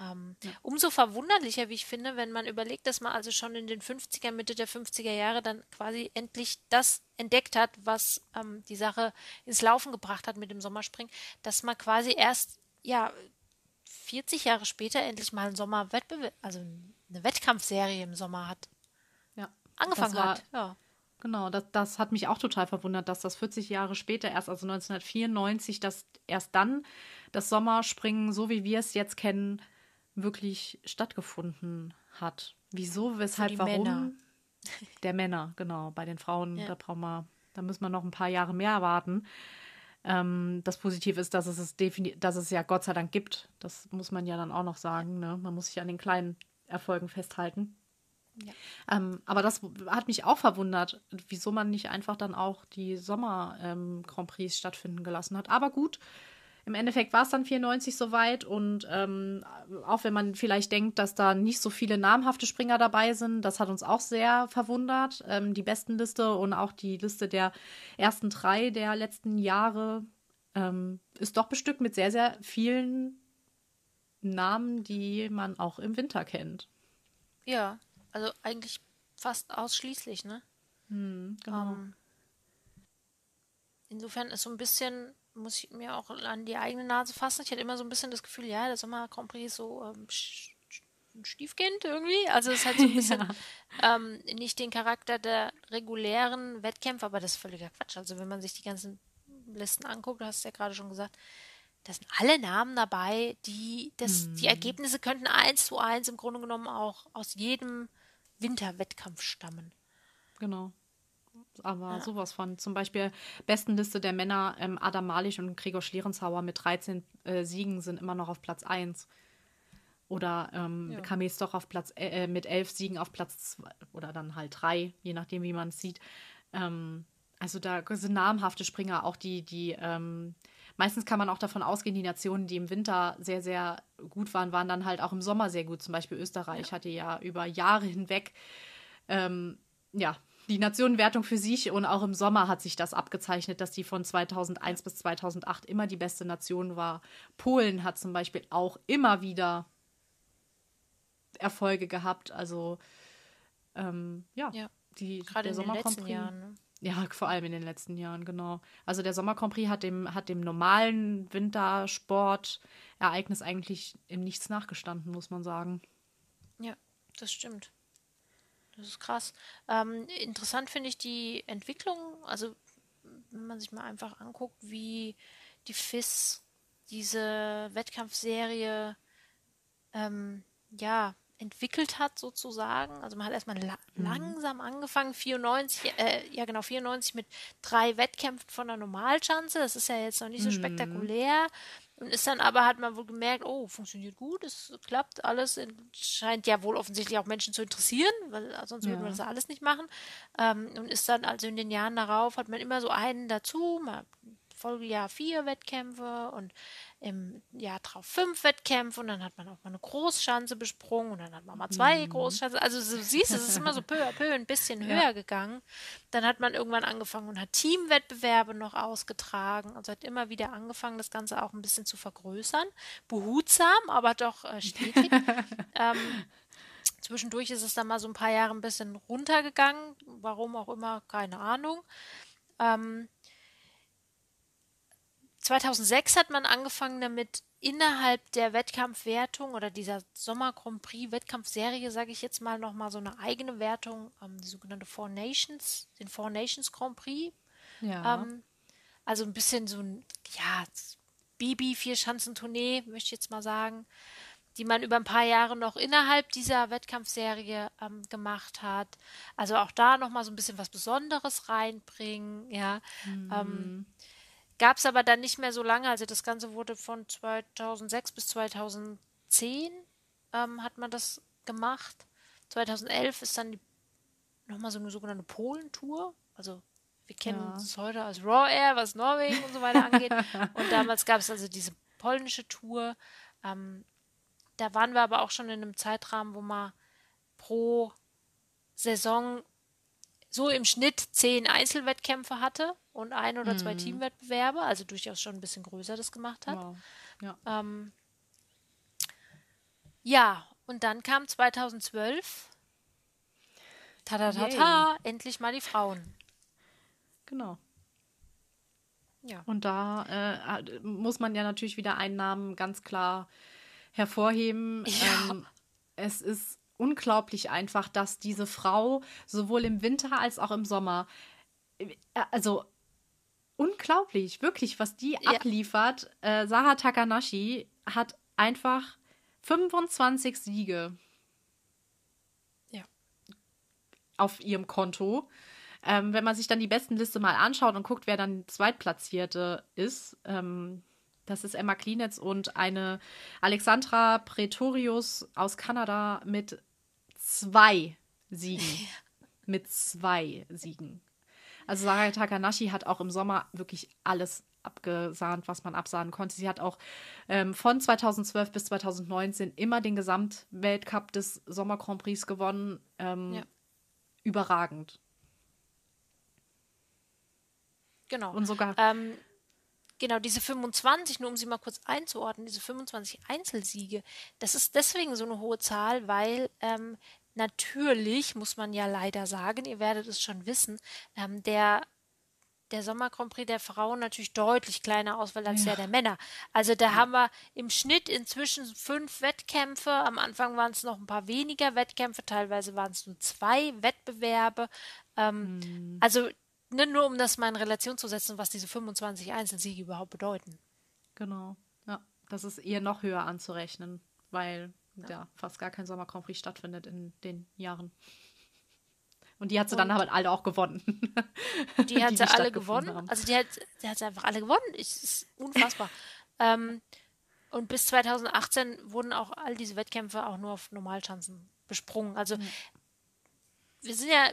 Ähm, Umso verwunderlicher, wie ich finde, wenn man überlegt, dass man also schon in den 50er, Mitte der 50er Jahre dann quasi endlich das entdeckt hat, was ähm, die Sache ins Laufen gebracht hat mit dem Sommerspringen, dass man quasi erst, ja, 40 Jahre später endlich mal einen Sommerwettbewerb, also eine Wettkampfserie im Sommer hat, Ja. angefangen war- hat. Ja. Genau, das, das hat mich auch total verwundert, dass das 40 Jahre später erst, also 1994, dass erst dann das Sommerspringen, so wie wir es jetzt kennen, wirklich stattgefunden hat. Wieso, weshalb, warum? Männer. Der Männer, genau. Bei den Frauen, Ja. da brauchen wir, da müssen wir noch ein paar Jahre mehr warten. Ähm, das Positive ist, dass es es dass es ja Gott sei Dank gibt. Das muss man ja dann auch noch sagen. Ne? Man muss sich an den kleinen Erfolgen festhalten. Ähm, aber das hat mich auch verwundert, wieso man nicht einfach dann auch die Sommer-Grand Prix stattfinden gelassen hat. Aber gut, im Endeffekt war es dann 94 soweit und ähm, auch wenn man vielleicht denkt, dass da nicht so viele namhafte Springer dabei sind, das hat uns auch sehr verwundert. Ähm, die Bestenliste und auch die Liste der ersten drei der letzten Jahre ähm, ist doch bestückt mit sehr, sehr vielen Namen, die man auch im Winter kennt. Ja, also eigentlich fast ausschließlich, ne? Genau. Ähm, insofern ist so ein bisschen, muss ich mir auch an die eigene Nase fassen. Ich hatte immer so ein bisschen das Gefühl, ja, der Sommer Grand Prix ist so ähm, ein Stiefkind irgendwie. Also es hat so ein bisschen ähm, nicht den Charakter der regulären Wettkämpfe, aber das ist völliger Quatsch. Also wenn man sich die ganzen Listen anguckt, du hast es ja gerade schon gesagt, da sind alle Namen dabei, die das, die Ergebnisse könnten eins zu eins im Grunde genommen auch aus jedem Winterwettkampf stammen. Genau. Aber sowas von. Zum Beispiel Bestenliste der Männer, ähm, Adam Malich und Gregor Schlierenzauer mit 13 äh, Siegen sind immer noch auf Platz 1. Oder ähm, Ja. Kamil Stoch auf Platz äh, mit 11 Siegen auf Platz 2 oder dann halt 3, je nachdem, wie man es sieht. Ähm, also da sind namhafte Springer, auch die, die, ähm, meistens kann man auch davon ausgehen, die Nationen, die im Winter sehr, sehr gut waren, waren dann halt auch im Sommer sehr gut. Zum Beispiel Österreich hatte ja über Jahre hinweg ähm, ja, die Nationenwertung für sich und auch im Sommer hat sich das abgezeichnet, dass die von 2001 bis 2008 immer die beste Nation war. Polen hat zum Beispiel auch immer wieder Erfolge gehabt. Also ähm, ja, Ja, die, Gerade der in den Sommer letzten. Jahren. Ne? Ja, vor allem in den letzten Jahren, genau. Also der Sommer hat dem, hat dem normalen Wintersport-Ereignis eigentlich im Nichts nachgestanden, muss man sagen. Ja, das stimmt. Das ist krass. Ähm, interessant finde ich die Entwicklung, also wenn man sich mal einfach anguckt, wie die FIS diese Wettkampfserie ähm, ja, entwickelt hat sozusagen. Also man hat erstmal la langsam angefangen, 94, äh, ja genau, 94 mit drei Wettkämpfen von der Normalschanze. Das ist ja jetzt noch nicht so spektakulär. Und ist dann aber, hat man wohl gemerkt, oh, funktioniert gut, es klappt alles, in- scheint ja wohl offensichtlich auch Menschen zu interessieren, weil sonst würden wir Ja. das ja alles nicht machen. Ähm, und ist dann also in den Jahren darauf, hat man immer so einen dazu, mal Folgejahr vier Wettkämpfe und im Jahr drauf fünf Wettkämpfe und dann hat man auch mal eine Großschanze besprungen und dann hat man mal zwei Großschanzen. Also du siehst, es ist immer so peu à peu ein bisschen höher gegangen. Dann hat man irgendwann angefangen und hat Teamwettbewerbe noch ausgetragen. Also hat immer wieder angefangen, das Ganze auch ein bisschen zu vergrößern. Behutsam, aber doch äh, stetig. ähm, Zwischendurch ist es dann mal so ein paar Jahre ein bisschen runtergegangen. Warum auch immer, keine Ahnung. Ähm, 2006 hat man angefangen damit, innerhalb der Wettkampfwertung oder dieser Sommer Grand Prix Wettkampfserie, sage ich jetzt mal, nochmal so eine eigene Wertung, ähm, die sogenannte Four Nations, den Four Nations Grand Prix. Ja. Ähm, also ein bisschen so ein, ja, Bibi Vier-Schanzentournee, möchte ich jetzt mal sagen, die man über ein paar Jahre noch innerhalb dieser Wettkampfserie ähm, gemacht hat. Also auch da nochmal so ein bisschen was Besonderes reinbringen, ja. Ähm, gab es aber dann nicht mehr so lange. Also das Ganze wurde von 2006 bis 2010 ähm, hat man das gemacht. 2011 ist dann nochmal so eine sogenannte Polentour. Also wir kennen ja. uns heute als Raw Air, was Norwegen und so weiter angeht. und damals gab es also diese polnische Tour. Ähm, da waren wir aber auch schon in einem Zeitrahmen, wo man pro Saison so im Schnitt zehn Einzelwettkämpfe hatte und ein oder zwei mhm. Teamwettbewerbe, also durchaus schon ein bisschen größer das gemacht hat. Wow. Ja. Ähm, ja, und dann kam 2012. Tada, tada, tada, endlich mal die Frauen. Genau. Ja. Und da äh, muss man ja natürlich wieder einen Namen ganz klar hervorheben. Ja. Ähm, es ist unglaublich einfach, dass diese Frau sowohl im Winter als auch im Sommer, äh, also unglaublich, wirklich, was die ja. abliefert. Äh, Sarah Takanashi hat einfach 25 Siege ja. auf ihrem Konto. Ähm, wenn man sich dann die besten Liste mal anschaut und guckt, wer dann Zweitplatzierte ist, ähm, das ist Emma Klinetz und eine Alexandra Pretorius aus Kanada mit zwei Siegen. mit zwei Siegen. Also Sarah Takanashi hat auch im Sommer wirklich alles abgesahnt, was man absahnen konnte. Sie hat auch ähm, von 2012 bis 2019 immer den Gesamtweltcup des Sommer Grand Prix gewonnen. Ähm, ja. Überragend. Genau. Und sogar. Ähm, genau, diese 25, nur um sie mal kurz einzuordnen, diese 25 Einzelsiege, das ist deswegen so eine hohe Zahl, weil ähm, natürlich, muss man ja leider sagen, ihr werdet es schon wissen, ähm, der der Sommer Grand Prix der Frauen natürlich deutlich kleiner Auswahl als ja. der der Männer. Also da ja. haben wir im Schnitt inzwischen fünf Wettkämpfe. Am Anfang waren es noch ein paar weniger Wettkämpfe, teilweise waren es nur zwei Wettbewerbe. Ähm, hm. Also ne, nur um das mal in Relation zu setzen, was diese 25 Einzelsiege überhaupt bedeuten. Genau, ja, das ist eher noch höher anzurechnen, weil ja, ja fast gar kein Sommer Grand Prix stattfindet in den Jahren. Und die hat sie und dann aber alle auch gewonnen. Die hat die, sie alle gewonnen. Haben. Also die hat, die hat sie einfach alle gewonnen. Ich, ist unfassbar. ähm, und bis 2018 wurden auch all diese Wettkämpfe auch nur auf Normalschanzen besprungen. Also mhm. wir sind ja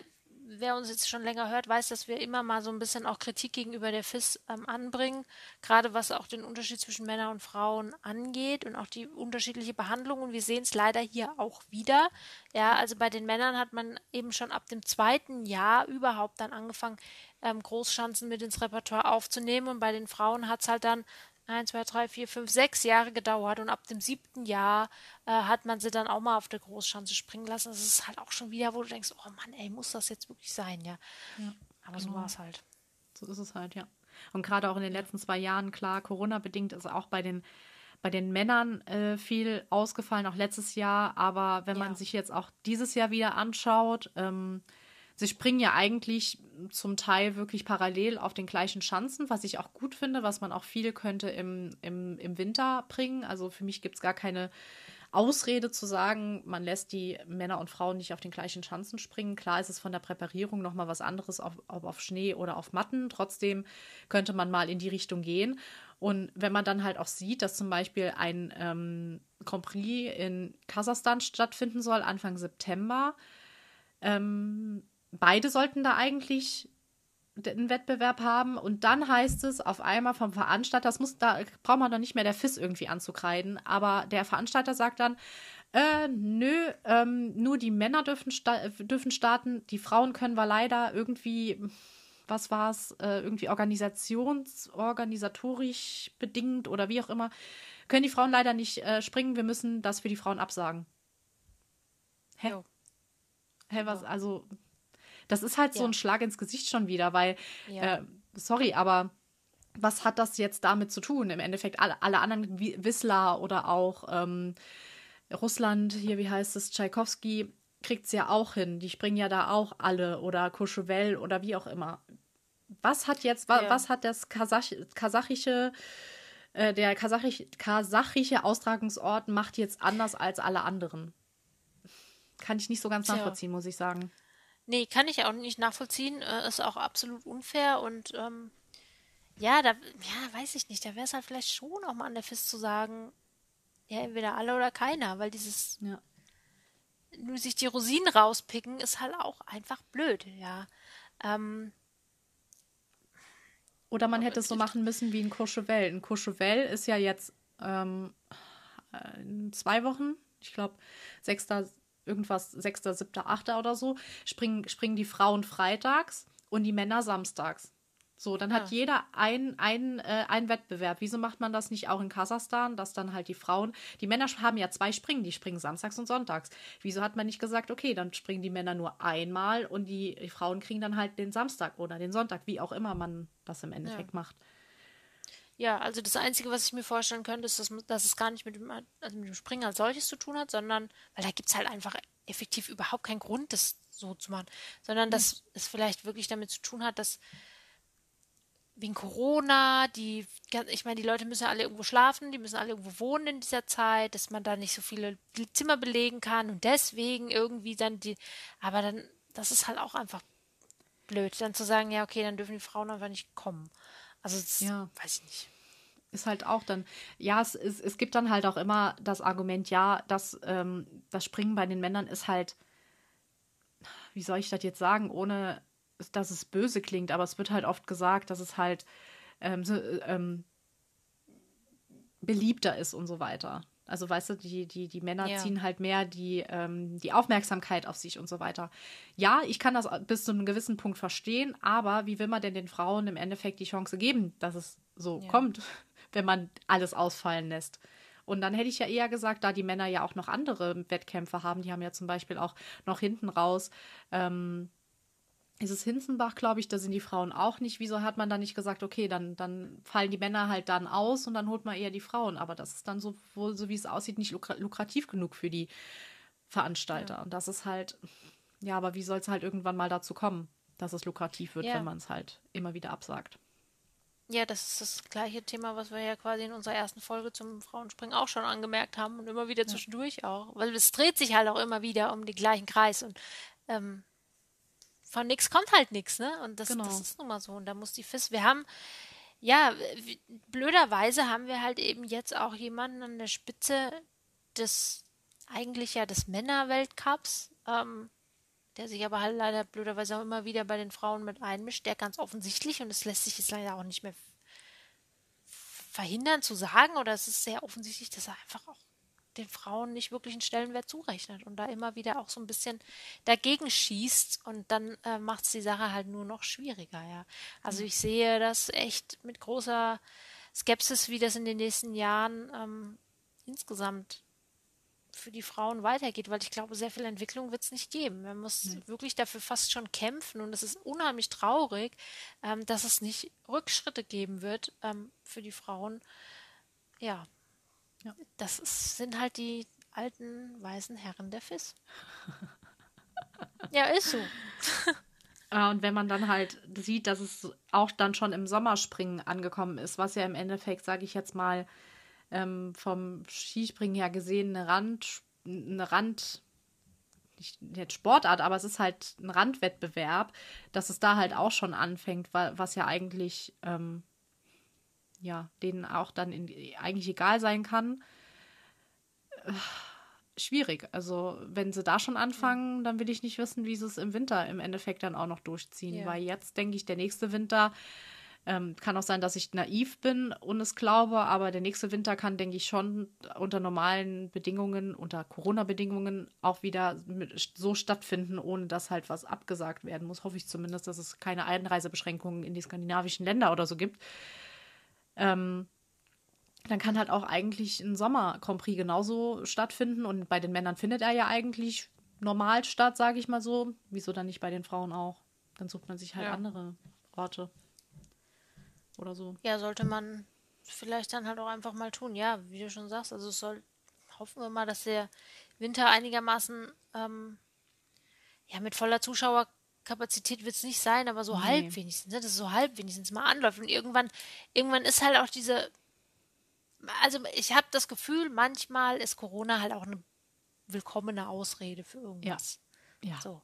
wer uns jetzt schon länger hört, weiß, dass wir immer mal so ein bisschen auch Kritik gegenüber der FIS ähm, anbringen, gerade was auch den Unterschied zwischen Männern und Frauen angeht und auch die unterschiedliche Behandlung. Und wir sehen es leider hier auch wieder. Ja, also bei den Männern hat man eben schon ab dem zweiten Jahr überhaupt dann angefangen, ähm, Großschanzen mit ins Repertoire aufzunehmen. Und bei den Frauen hat es halt dann 1, 2, 3, 4, 5, 6 Jahre gedauert und ab dem siebten Jahr äh, hat man sie dann auch mal auf der Großschanze springen lassen. Das ist halt auch schon wieder, wo du denkst, oh Mann, ey, muss das jetzt wirklich sein, ja. ja Aber genau. so war es halt. So ist es halt, ja. Und gerade auch in den letzten zwei Jahren, klar, Corona-bedingt ist auch bei den bei den Männern äh, viel ausgefallen, auch letztes Jahr. Aber wenn ja. man sich jetzt auch dieses Jahr wieder anschaut, ähm, Sie springen ja eigentlich zum Teil wirklich parallel auf den gleichen Schanzen, was ich auch gut finde, was man auch viel könnte im, im, im Winter bringen. Also für mich gibt es gar keine Ausrede zu sagen, man lässt die Männer und Frauen nicht auf den gleichen Schanzen springen. Klar ist es von der Präparierung nochmal was anderes, ob, ob auf Schnee oder auf Matten. Trotzdem könnte man mal in die Richtung gehen. Und wenn man dann halt auch sieht, dass zum Beispiel ein ähm, Grand Prix in Kasachstan stattfinden soll, Anfang September, ähm, beide sollten da eigentlich einen Wettbewerb haben und dann heißt es auf einmal vom Veranstalter, das muss, da braucht man doch nicht mehr der FIS irgendwie anzukreiden, aber der Veranstalter sagt dann, äh, nö, ähm, nur die Männer dürfen, sta dürfen starten, die Frauen können wir leider irgendwie, was war es, äh, irgendwie organisations-, organisatorisch bedingt oder wie auch immer, können die Frauen leider nicht äh, springen, wir müssen das für die Frauen absagen. Hä? Jo. Hä, was, also, das ist halt ja. so ein Schlag ins Gesicht schon wieder, weil, ja. äh, sorry, aber was hat das jetzt damit zu tun? Im Endeffekt, alle, alle anderen, wie Wissler oder auch ähm, Russland, hier, wie heißt es, Tschaikowski, kriegt es ja auch hin. Die springen ja da auch alle oder Courchevel oder wie auch immer. Was hat jetzt, wa, ja. was hat das Kasach, kasachische, äh, der kasachich, kasachische Austragungsort macht jetzt anders als alle anderen? Kann ich nicht so ganz nachvollziehen, muss ich sagen. Nee, kann ich auch nicht nachvollziehen. Äh, ist auch absolut unfair und ähm, ja, da, ja, weiß ich nicht. Da wäre es halt vielleicht schon auch mal an der FIS zu sagen, ja, entweder alle oder keiner, weil dieses Ja. nur sich die Rosinen rauspicken ist halt auch einfach blöd, ja. Ähm, Oder man hätte es so machen müssen wie in Courchevel. In Courchevel ist ja jetzt ähm, äh, in zwei Wochen, ich glaube, sechster, irgendwas, sechster, siebter, achter oder so, springen, springen die Frauen freitags und die Männer samstags. So, dann hat Ah. jeder ein, ein, äh, einen Wettbewerb. Wieso macht man das nicht auch in Kasachstan, dass dann halt die Frauen, die Männer haben ja zwei Springen, die springen samstags und sonntags. Wieso hat man nicht gesagt, okay, dann springen die Männer nur einmal und die, die Frauen kriegen dann halt den Samstag oder den Sonntag, wie auch immer man das im Endeffekt macht. Ja, also das Einzige, was ich mir vorstellen könnte, ist, dass, dass es gar nicht mit dem, also mit dem Springen als solches zu tun hat, sondern, weil da gibt es halt einfach effektiv überhaupt keinen Grund, das so zu machen, sondern dass es vielleicht wirklich damit zu tun hat, dass wegen Corona, die, ich meine, die Leute müssen ja alle irgendwo schlafen, die müssen alle irgendwo wohnen in dieser Zeit, dass man da nicht so viele Zimmer belegen kann und deswegen irgendwie dann die, aber dann, das ist halt auch einfach blöd, dann zu sagen, ja, okay, dann dürfen die Frauen einfach nicht kommen. Also, das Ja. weiß ich nicht. ist halt auch dann, ja, es, es, es gibt dann halt auch immer das Argument, ja, dass ähm, das Springen bei den Männern ist halt, wie soll ich das jetzt sagen, ohne dass es böse klingt, aber es wird halt oft gesagt, dass es halt ähm, so, äh, ähm, beliebter ist und so weiter. Also weißt du, die, die, die Männer Ja. ziehen halt mehr die, ähm, die Aufmerksamkeit auf sich und so weiter. Ja, ich kann das bis zu einem gewissen Punkt verstehen, aber wie will man denn den Frauen im Endeffekt die Chance geben, dass es so Ja. kommt, wenn man alles ausfallen lässt? Und dann hätte ich ja eher gesagt, da die Männer ja auch noch andere Wettkämpfe haben, die haben ja zum Beispiel auch noch hinten raus, ähm, ist es Hinzenbach, glaube ich, da sind die Frauen auch nicht. Wieso hat man da nicht gesagt, okay, dann, dann fallen die Männer halt dann aus und dann holt man eher die Frauen. Aber das ist dann so, wohl, so wie es aussieht, nicht lukra lukrativ genug für die Veranstalter. Und das ist halt, ja, aber wie soll es halt irgendwann mal dazu kommen, dass es lukrativ wird, Ja. wenn man es halt immer wieder absagt? Ja, das ist das gleiche Thema, was wir ja quasi in unserer ersten Folge zum Frauenspringen auch schon angemerkt haben und immer wieder zwischendurch auch. Weil es dreht sich halt auch immer wieder um den gleichen Kreis und ähm, von nichts kommt halt nichts, ne? Und das, Genau. das ist nun mal so. Und da muss die FIS, wir haben, ja, blöderweise haben wir halt eben jetzt auch jemanden an der Spitze des, eigentlich ja des Männerweltcups, ähm, der sich aber halt leider blöderweise auch immer wieder bei den Frauen mit einmischt, der ganz offensichtlich, und es lässt sich jetzt leider auch nicht mehr verhindern zu sagen, oder es ist sehr offensichtlich, dass er einfach auch den Frauen nicht wirklich einen Stellenwert zurechnet und da immer wieder auch so ein bisschen dagegen schießt und dann äh, macht es die Sache halt nur noch schwieriger, ja. Also ich sehe das echt mit großer Skepsis, wie das in den nächsten Jahren ähm, insgesamt für die Frauen weitergeht, weil ich glaube, sehr viel Entwicklung wird es nicht geben. Man muss wirklich dafür fast schon kämpfen und es ist unheimlich traurig, ähm, dass es nicht Rückschritte geben wird ähm, für die Frauen. Ja, Ja. das ist, sind halt die alten weißen Herren der FIS. ja, ist so. Äh, Und wenn man dann halt sieht, dass es auch dann schon im Sommerspringen angekommen ist, was ja im Endeffekt, sage ich jetzt mal, ähm, vom Skispringen her gesehen eine Rand, eine Rand, nicht jetzt Sportart, aber es ist halt ein Randwettbewerb, dass es da halt auch schon anfängt, wa- was ja eigentlich ähm, ja denen auch dann in, eigentlich egal sein kann. Äh, Schwierig. Also, wenn sie da schon anfangen, dann will ich nicht wissen, wie sie es im Winter im Endeffekt dann auch noch durchziehen. Ja. Weil jetzt denke ich, der nächste Winter ähm, kann auch sein, dass ich naiv bin und es glaube, aber der nächste Winter kann, denke ich, schon unter normalen Bedingungen, unter Corona-Bedingungen auch wieder mit, so stattfinden, ohne dass halt was abgesagt werden muss. Hoffe ich zumindest, dass es keine Einreisebeschränkungen in die skandinavischen Länder oder so gibt. Ähm, dann kann halt auch eigentlich ein Sommer-Grand Prix genauso stattfinden. Und bei den Männern findet er ja eigentlich normal statt, sage ich mal so. Wieso dann nicht bei den Frauen auch? Dann sucht man sich halt Ja. andere Orte. Oder so. Ja, sollte man vielleicht dann halt auch einfach mal tun. Ja, wie du schon sagst, also es soll, hoffen wir mal, dass der Winter einigermaßen, ähm, ja, mit voller Zuschauerkapazität wird es nicht sein, aber so Nee. halb wenigstens, ne, dass es so halb wenigstens mal anläuft. Und irgendwann, irgendwann ist halt auch diese, also ich habe das Gefühl, manchmal ist Corona halt auch eine willkommene Ausrede für irgendwas. Ja. So.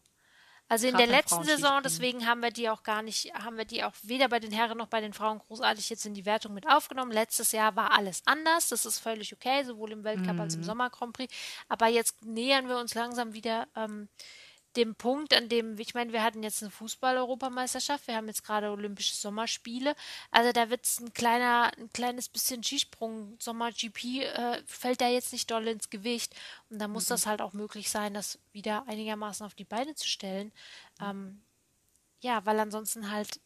Also in der letzten Saison, deswegen haben wir die auch gar nicht, haben wir die auch weder bei den Herren noch bei den Frauen großartig jetzt in die Wertung mit aufgenommen. Letztes Jahr war alles anders, das ist völlig okay, sowohl im Weltcup mhm. als im mhm. Sommer Grand Prix. Aber jetzt nähern wir uns langsam wieder ähm, dem Punkt, an dem, ich meine, wir hatten jetzt eine Fußball-Europameisterschaft, wir haben jetzt gerade Olympische Sommerspiele. Also da wird es ein kleiner, ein kleines bisschen Skisprung, Sommer-GP, äh, fällt da jetzt nicht doll ins Gewicht. Und da muss mhm. das halt auch möglich sein, das wieder einigermaßen auf die Beine zu stellen. Mhm. Ähm, ja, weil ansonsten halt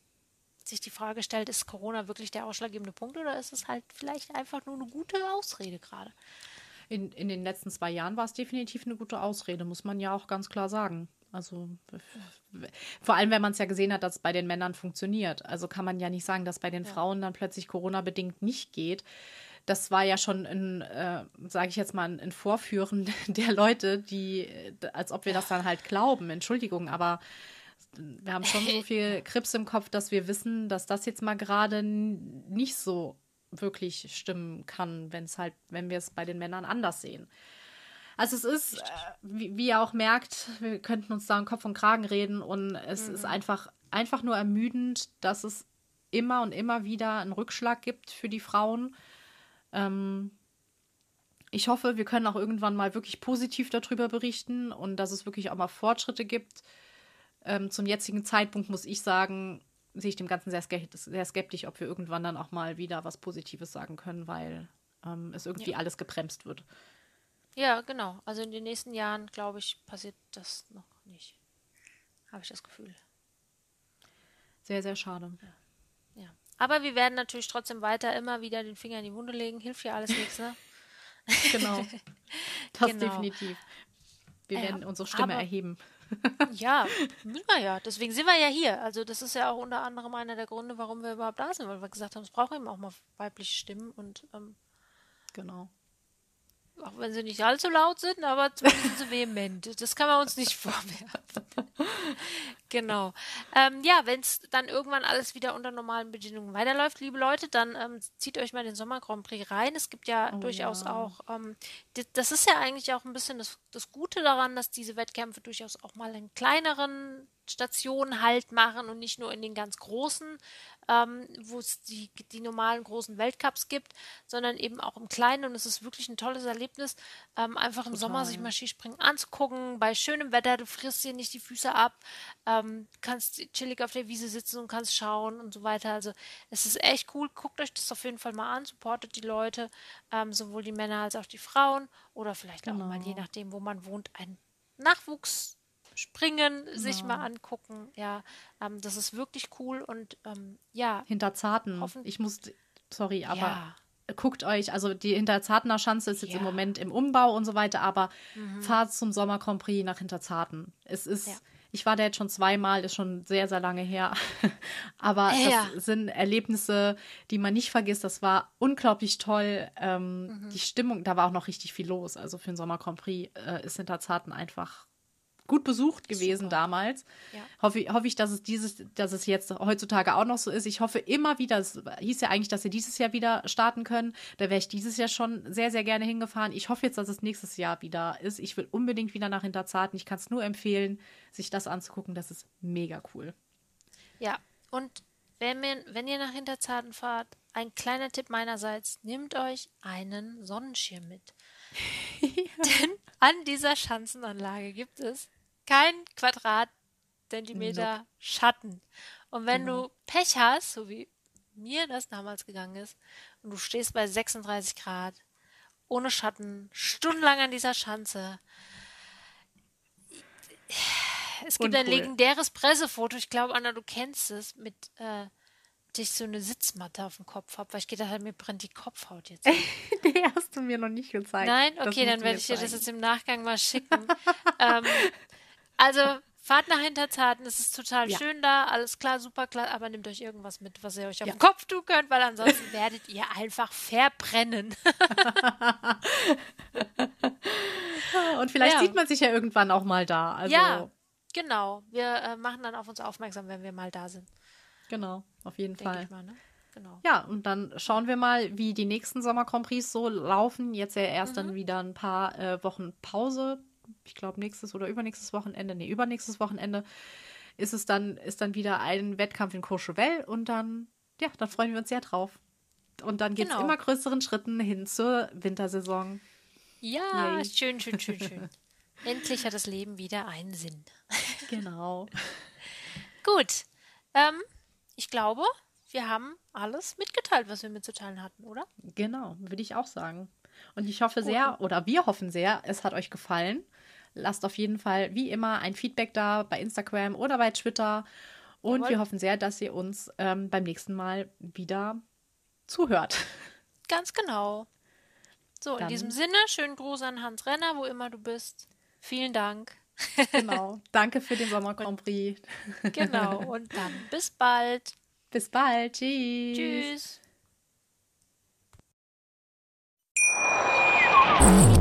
sich die Frage stellt, ist Corona wirklich der ausschlaggebende Punkt oder ist es halt vielleicht einfach nur eine gute Ausrede gerade? In, in den letzten zwei Jahren war es definitiv eine gute Ausrede, muss man ja auch ganz klar sagen. Also vor allem, wenn man es ja gesehen hat, dass es bei den Männern funktioniert. Also kann man ja nicht sagen, dass bei den ja. Frauen dann plötzlich Corona-bedingt nicht geht. Das war ja schon ein, äh, sage ich jetzt mal, ein Vorführen der Leute, die, als ob wir das dann halt glauben. Entschuldigung, aber wir haben schon so viel Krips im Kopf, dass wir wissen, dass das jetzt mal gerade nicht so wirklich stimmen kann, wenn es halt, wenn wir es bei den Männern anders sehen. Also es ist, äh, wie, wie, ihr auch merkt, wir könnten uns da im Kopf und Kragen reden und es mhm. ist einfach, einfach nur ermüdend, dass es immer und immer wieder einen Rückschlag gibt für die Frauen. Ähm, ich hoffe, wir können auch irgendwann mal wirklich positiv darüber berichten und dass es wirklich auch mal Fortschritte gibt. Ähm, zum jetzigen Zeitpunkt muss ich sagen, sehe ich dem Ganzen sehr, sehr, skeptisch, ob wir irgendwann dann auch mal wieder was Positives sagen können, weil ähm, es irgendwie ja. alles gebremst wird. Ja, genau. Also in den nächsten Jahren, glaube ich, passiert das noch nicht. Habe ich das Gefühl. Sehr, sehr schade. Ja. ja. Aber wir werden natürlich trotzdem weiter immer wieder den Finger in die Wunde legen. Hilft ja alles nichts, ne? genau. Das genau. definitiv. Wir ja, werden unsere Stimme erheben. Ja, müssen wir ja. Deswegen sind wir ja hier. Also das ist ja auch unter anderem einer der Gründe, warum wir überhaupt da sind, weil wir gesagt haben, es braucht eben auch mal weibliche Stimmen und ähm, genau. Auch wenn sie nicht allzu laut sind, aber zumindest so vehement. Das kann man uns nicht vorwerfen. genau. Ähm, ja, wenn es dann irgendwann alles wieder unter normalen Bedingungen weiterläuft, liebe Leute, dann ähm, zieht euch mal den Sommer Grand Prix rein. Es gibt ja oh, durchaus ja. auch, ähm, das ist ja eigentlich auch ein bisschen das, das Gute daran, dass diese Wettkämpfe durchaus auch mal in kleineren Stationen halt machen und nicht nur in den ganz großen ähm, wo es die, die normalen großen Weltcups gibt, sondern eben auch im Kleinen. Und es ist wirklich ein tolles Erlebnis, ähm, einfach im Total. Sommer sich mal Skispringen anzugucken. Bei schönem Wetter, du frisst dir nicht die Füße ab, ähm, kannst chillig auf der Wiese sitzen und kannst schauen und so weiter. Also es ist echt cool. Guckt euch das auf jeden Fall mal an, supportet die Leute, ähm, sowohl die Männer als auch die Frauen oder vielleicht genau. auch mal, je genau. nachdem, wo man wohnt, ein Nachwuchs springen, genau. sich mal angucken. Ja, ähm, das ist wirklich cool und ähm, ja. Hinter Zarten. Ich muss, sorry, aber ja. guckt euch, also die Hinterzartener Schanze ist jetzt ja. im Moment im Umbau und so weiter, aber mhm. fahrt zum Sommer Grand Prix nach Hinterzarten. Es ist. Ja. Ich war da jetzt schon zweimal, ist schon sehr, sehr lange her. Aber ja. das sind Erlebnisse, die man nicht vergisst. Das war unglaublich toll. Ähm, mhm. Die Stimmung, da war auch noch richtig viel los. Also für den Sommer Grand Prix äh, ist Hinterzarten einfach gut besucht gewesen Super. damals. Ja. Hoffe, hoffe ich, dass es dieses, dass es jetzt heutzutage auch noch so ist. Ich hoffe immer wieder, es hieß ja eigentlich, dass sie dieses Jahr wieder starten können. Da wäre ich dieses Jahr schon sehr, sehr gerne hingefahren. Ich hoffe jetzt, dass es nächstes Jahr wieder ist. Ich will unbedingt wieder nach Hinterzarten. Ich kann es nur empfehlen, sich das anzugucken. Das ist mega cool. Ja, und wenn, wir, wenn ihr nach Hinterzarten fahrt, ein kleiner Tipp meinerseits, nehmt euch einen Sonnenschirm mit. ja. Denn an dieser Schanzenanlage gibt es kein Quadratzentimeter nope. Schatten. Und wenn genau. du Pech hast, so wie mir das damals gegangen ist, und du stehst bei 36 Grad, ohne Schatten, stundenlang an dieser Schanze. Es gibt Uncool. ein legendäres Pressefoto, ich glaube, Anna, du kennst es, mit äh, ich so eine Sitzmatte auf dem Kopf habe, weil ich gedacht habe, mir brennt die Kopfhaut jetzt. die hast du mir noch nicht gezeigt. Nein? Okay, dann werde ich dir das jetzt im Nachgang mal schicken. ähm, also, fahrt nach Hinterzarten, es ist total ja. schön da, alles klar, super klar, aber nehmt euch irgendwas mit, was ihr euch auf ja. den Kopf tun könnt, weil ansonsten werdet ihr einfach verbrennen. Und vielleicht ja. sieht man sich ja irgendwann auch mal da. Also. Ja, genau. Wir äh, machen dann auf uns aufmerksam, wenn wir mal da sind. Genau, auf jeden Denk Fall. Mal, ne? genau. Ja, und dann schauen wir mal, wie die nächsten Sommer Prix so laufen. Jetzt ja erst mhm. dann wieder ein paar äh, Wochen Pause ich glaube, nächstes oder übernächstes Wochenende, nee, übernächstes Wochenende ist es dann, ist dann wieder ein Wettkampf in Courchevel und dann, ja, dann freuen wir uns sehr drauf. Und dann geht es genau. immer größeren Schritten hin zur Wintersaison. Ja, Yay. schön, schön, schön, schön. Endlich hat das Leben wieder einen Sinn. Genau. Gut. Ähm, ich glaube, wir haben alles mitgeteilt, was wir mitzuteilen hatten, oder? Genau, würde ich auch sagen. Und ich hoffe sehr, oder wir hoffen sehr, es hat euch gefallen. Lasst auf jeden Fall wie immer ein Feedback da bei Instagram oder bei Twitter. Und Jawohl. wir hoffen sehr, dass ihr uns ähm, beim nächsten Mal wieder zuhört. Ganz genau. So, Dann. in diesem Sinne, schönen Gruß an Hans Renner, wo immer du bist. Vielen Dank. Genau. Danke für den Sommer Grand Prix. Genau. Und dann bis bald. Bis bald. Tschüss. Tschüss.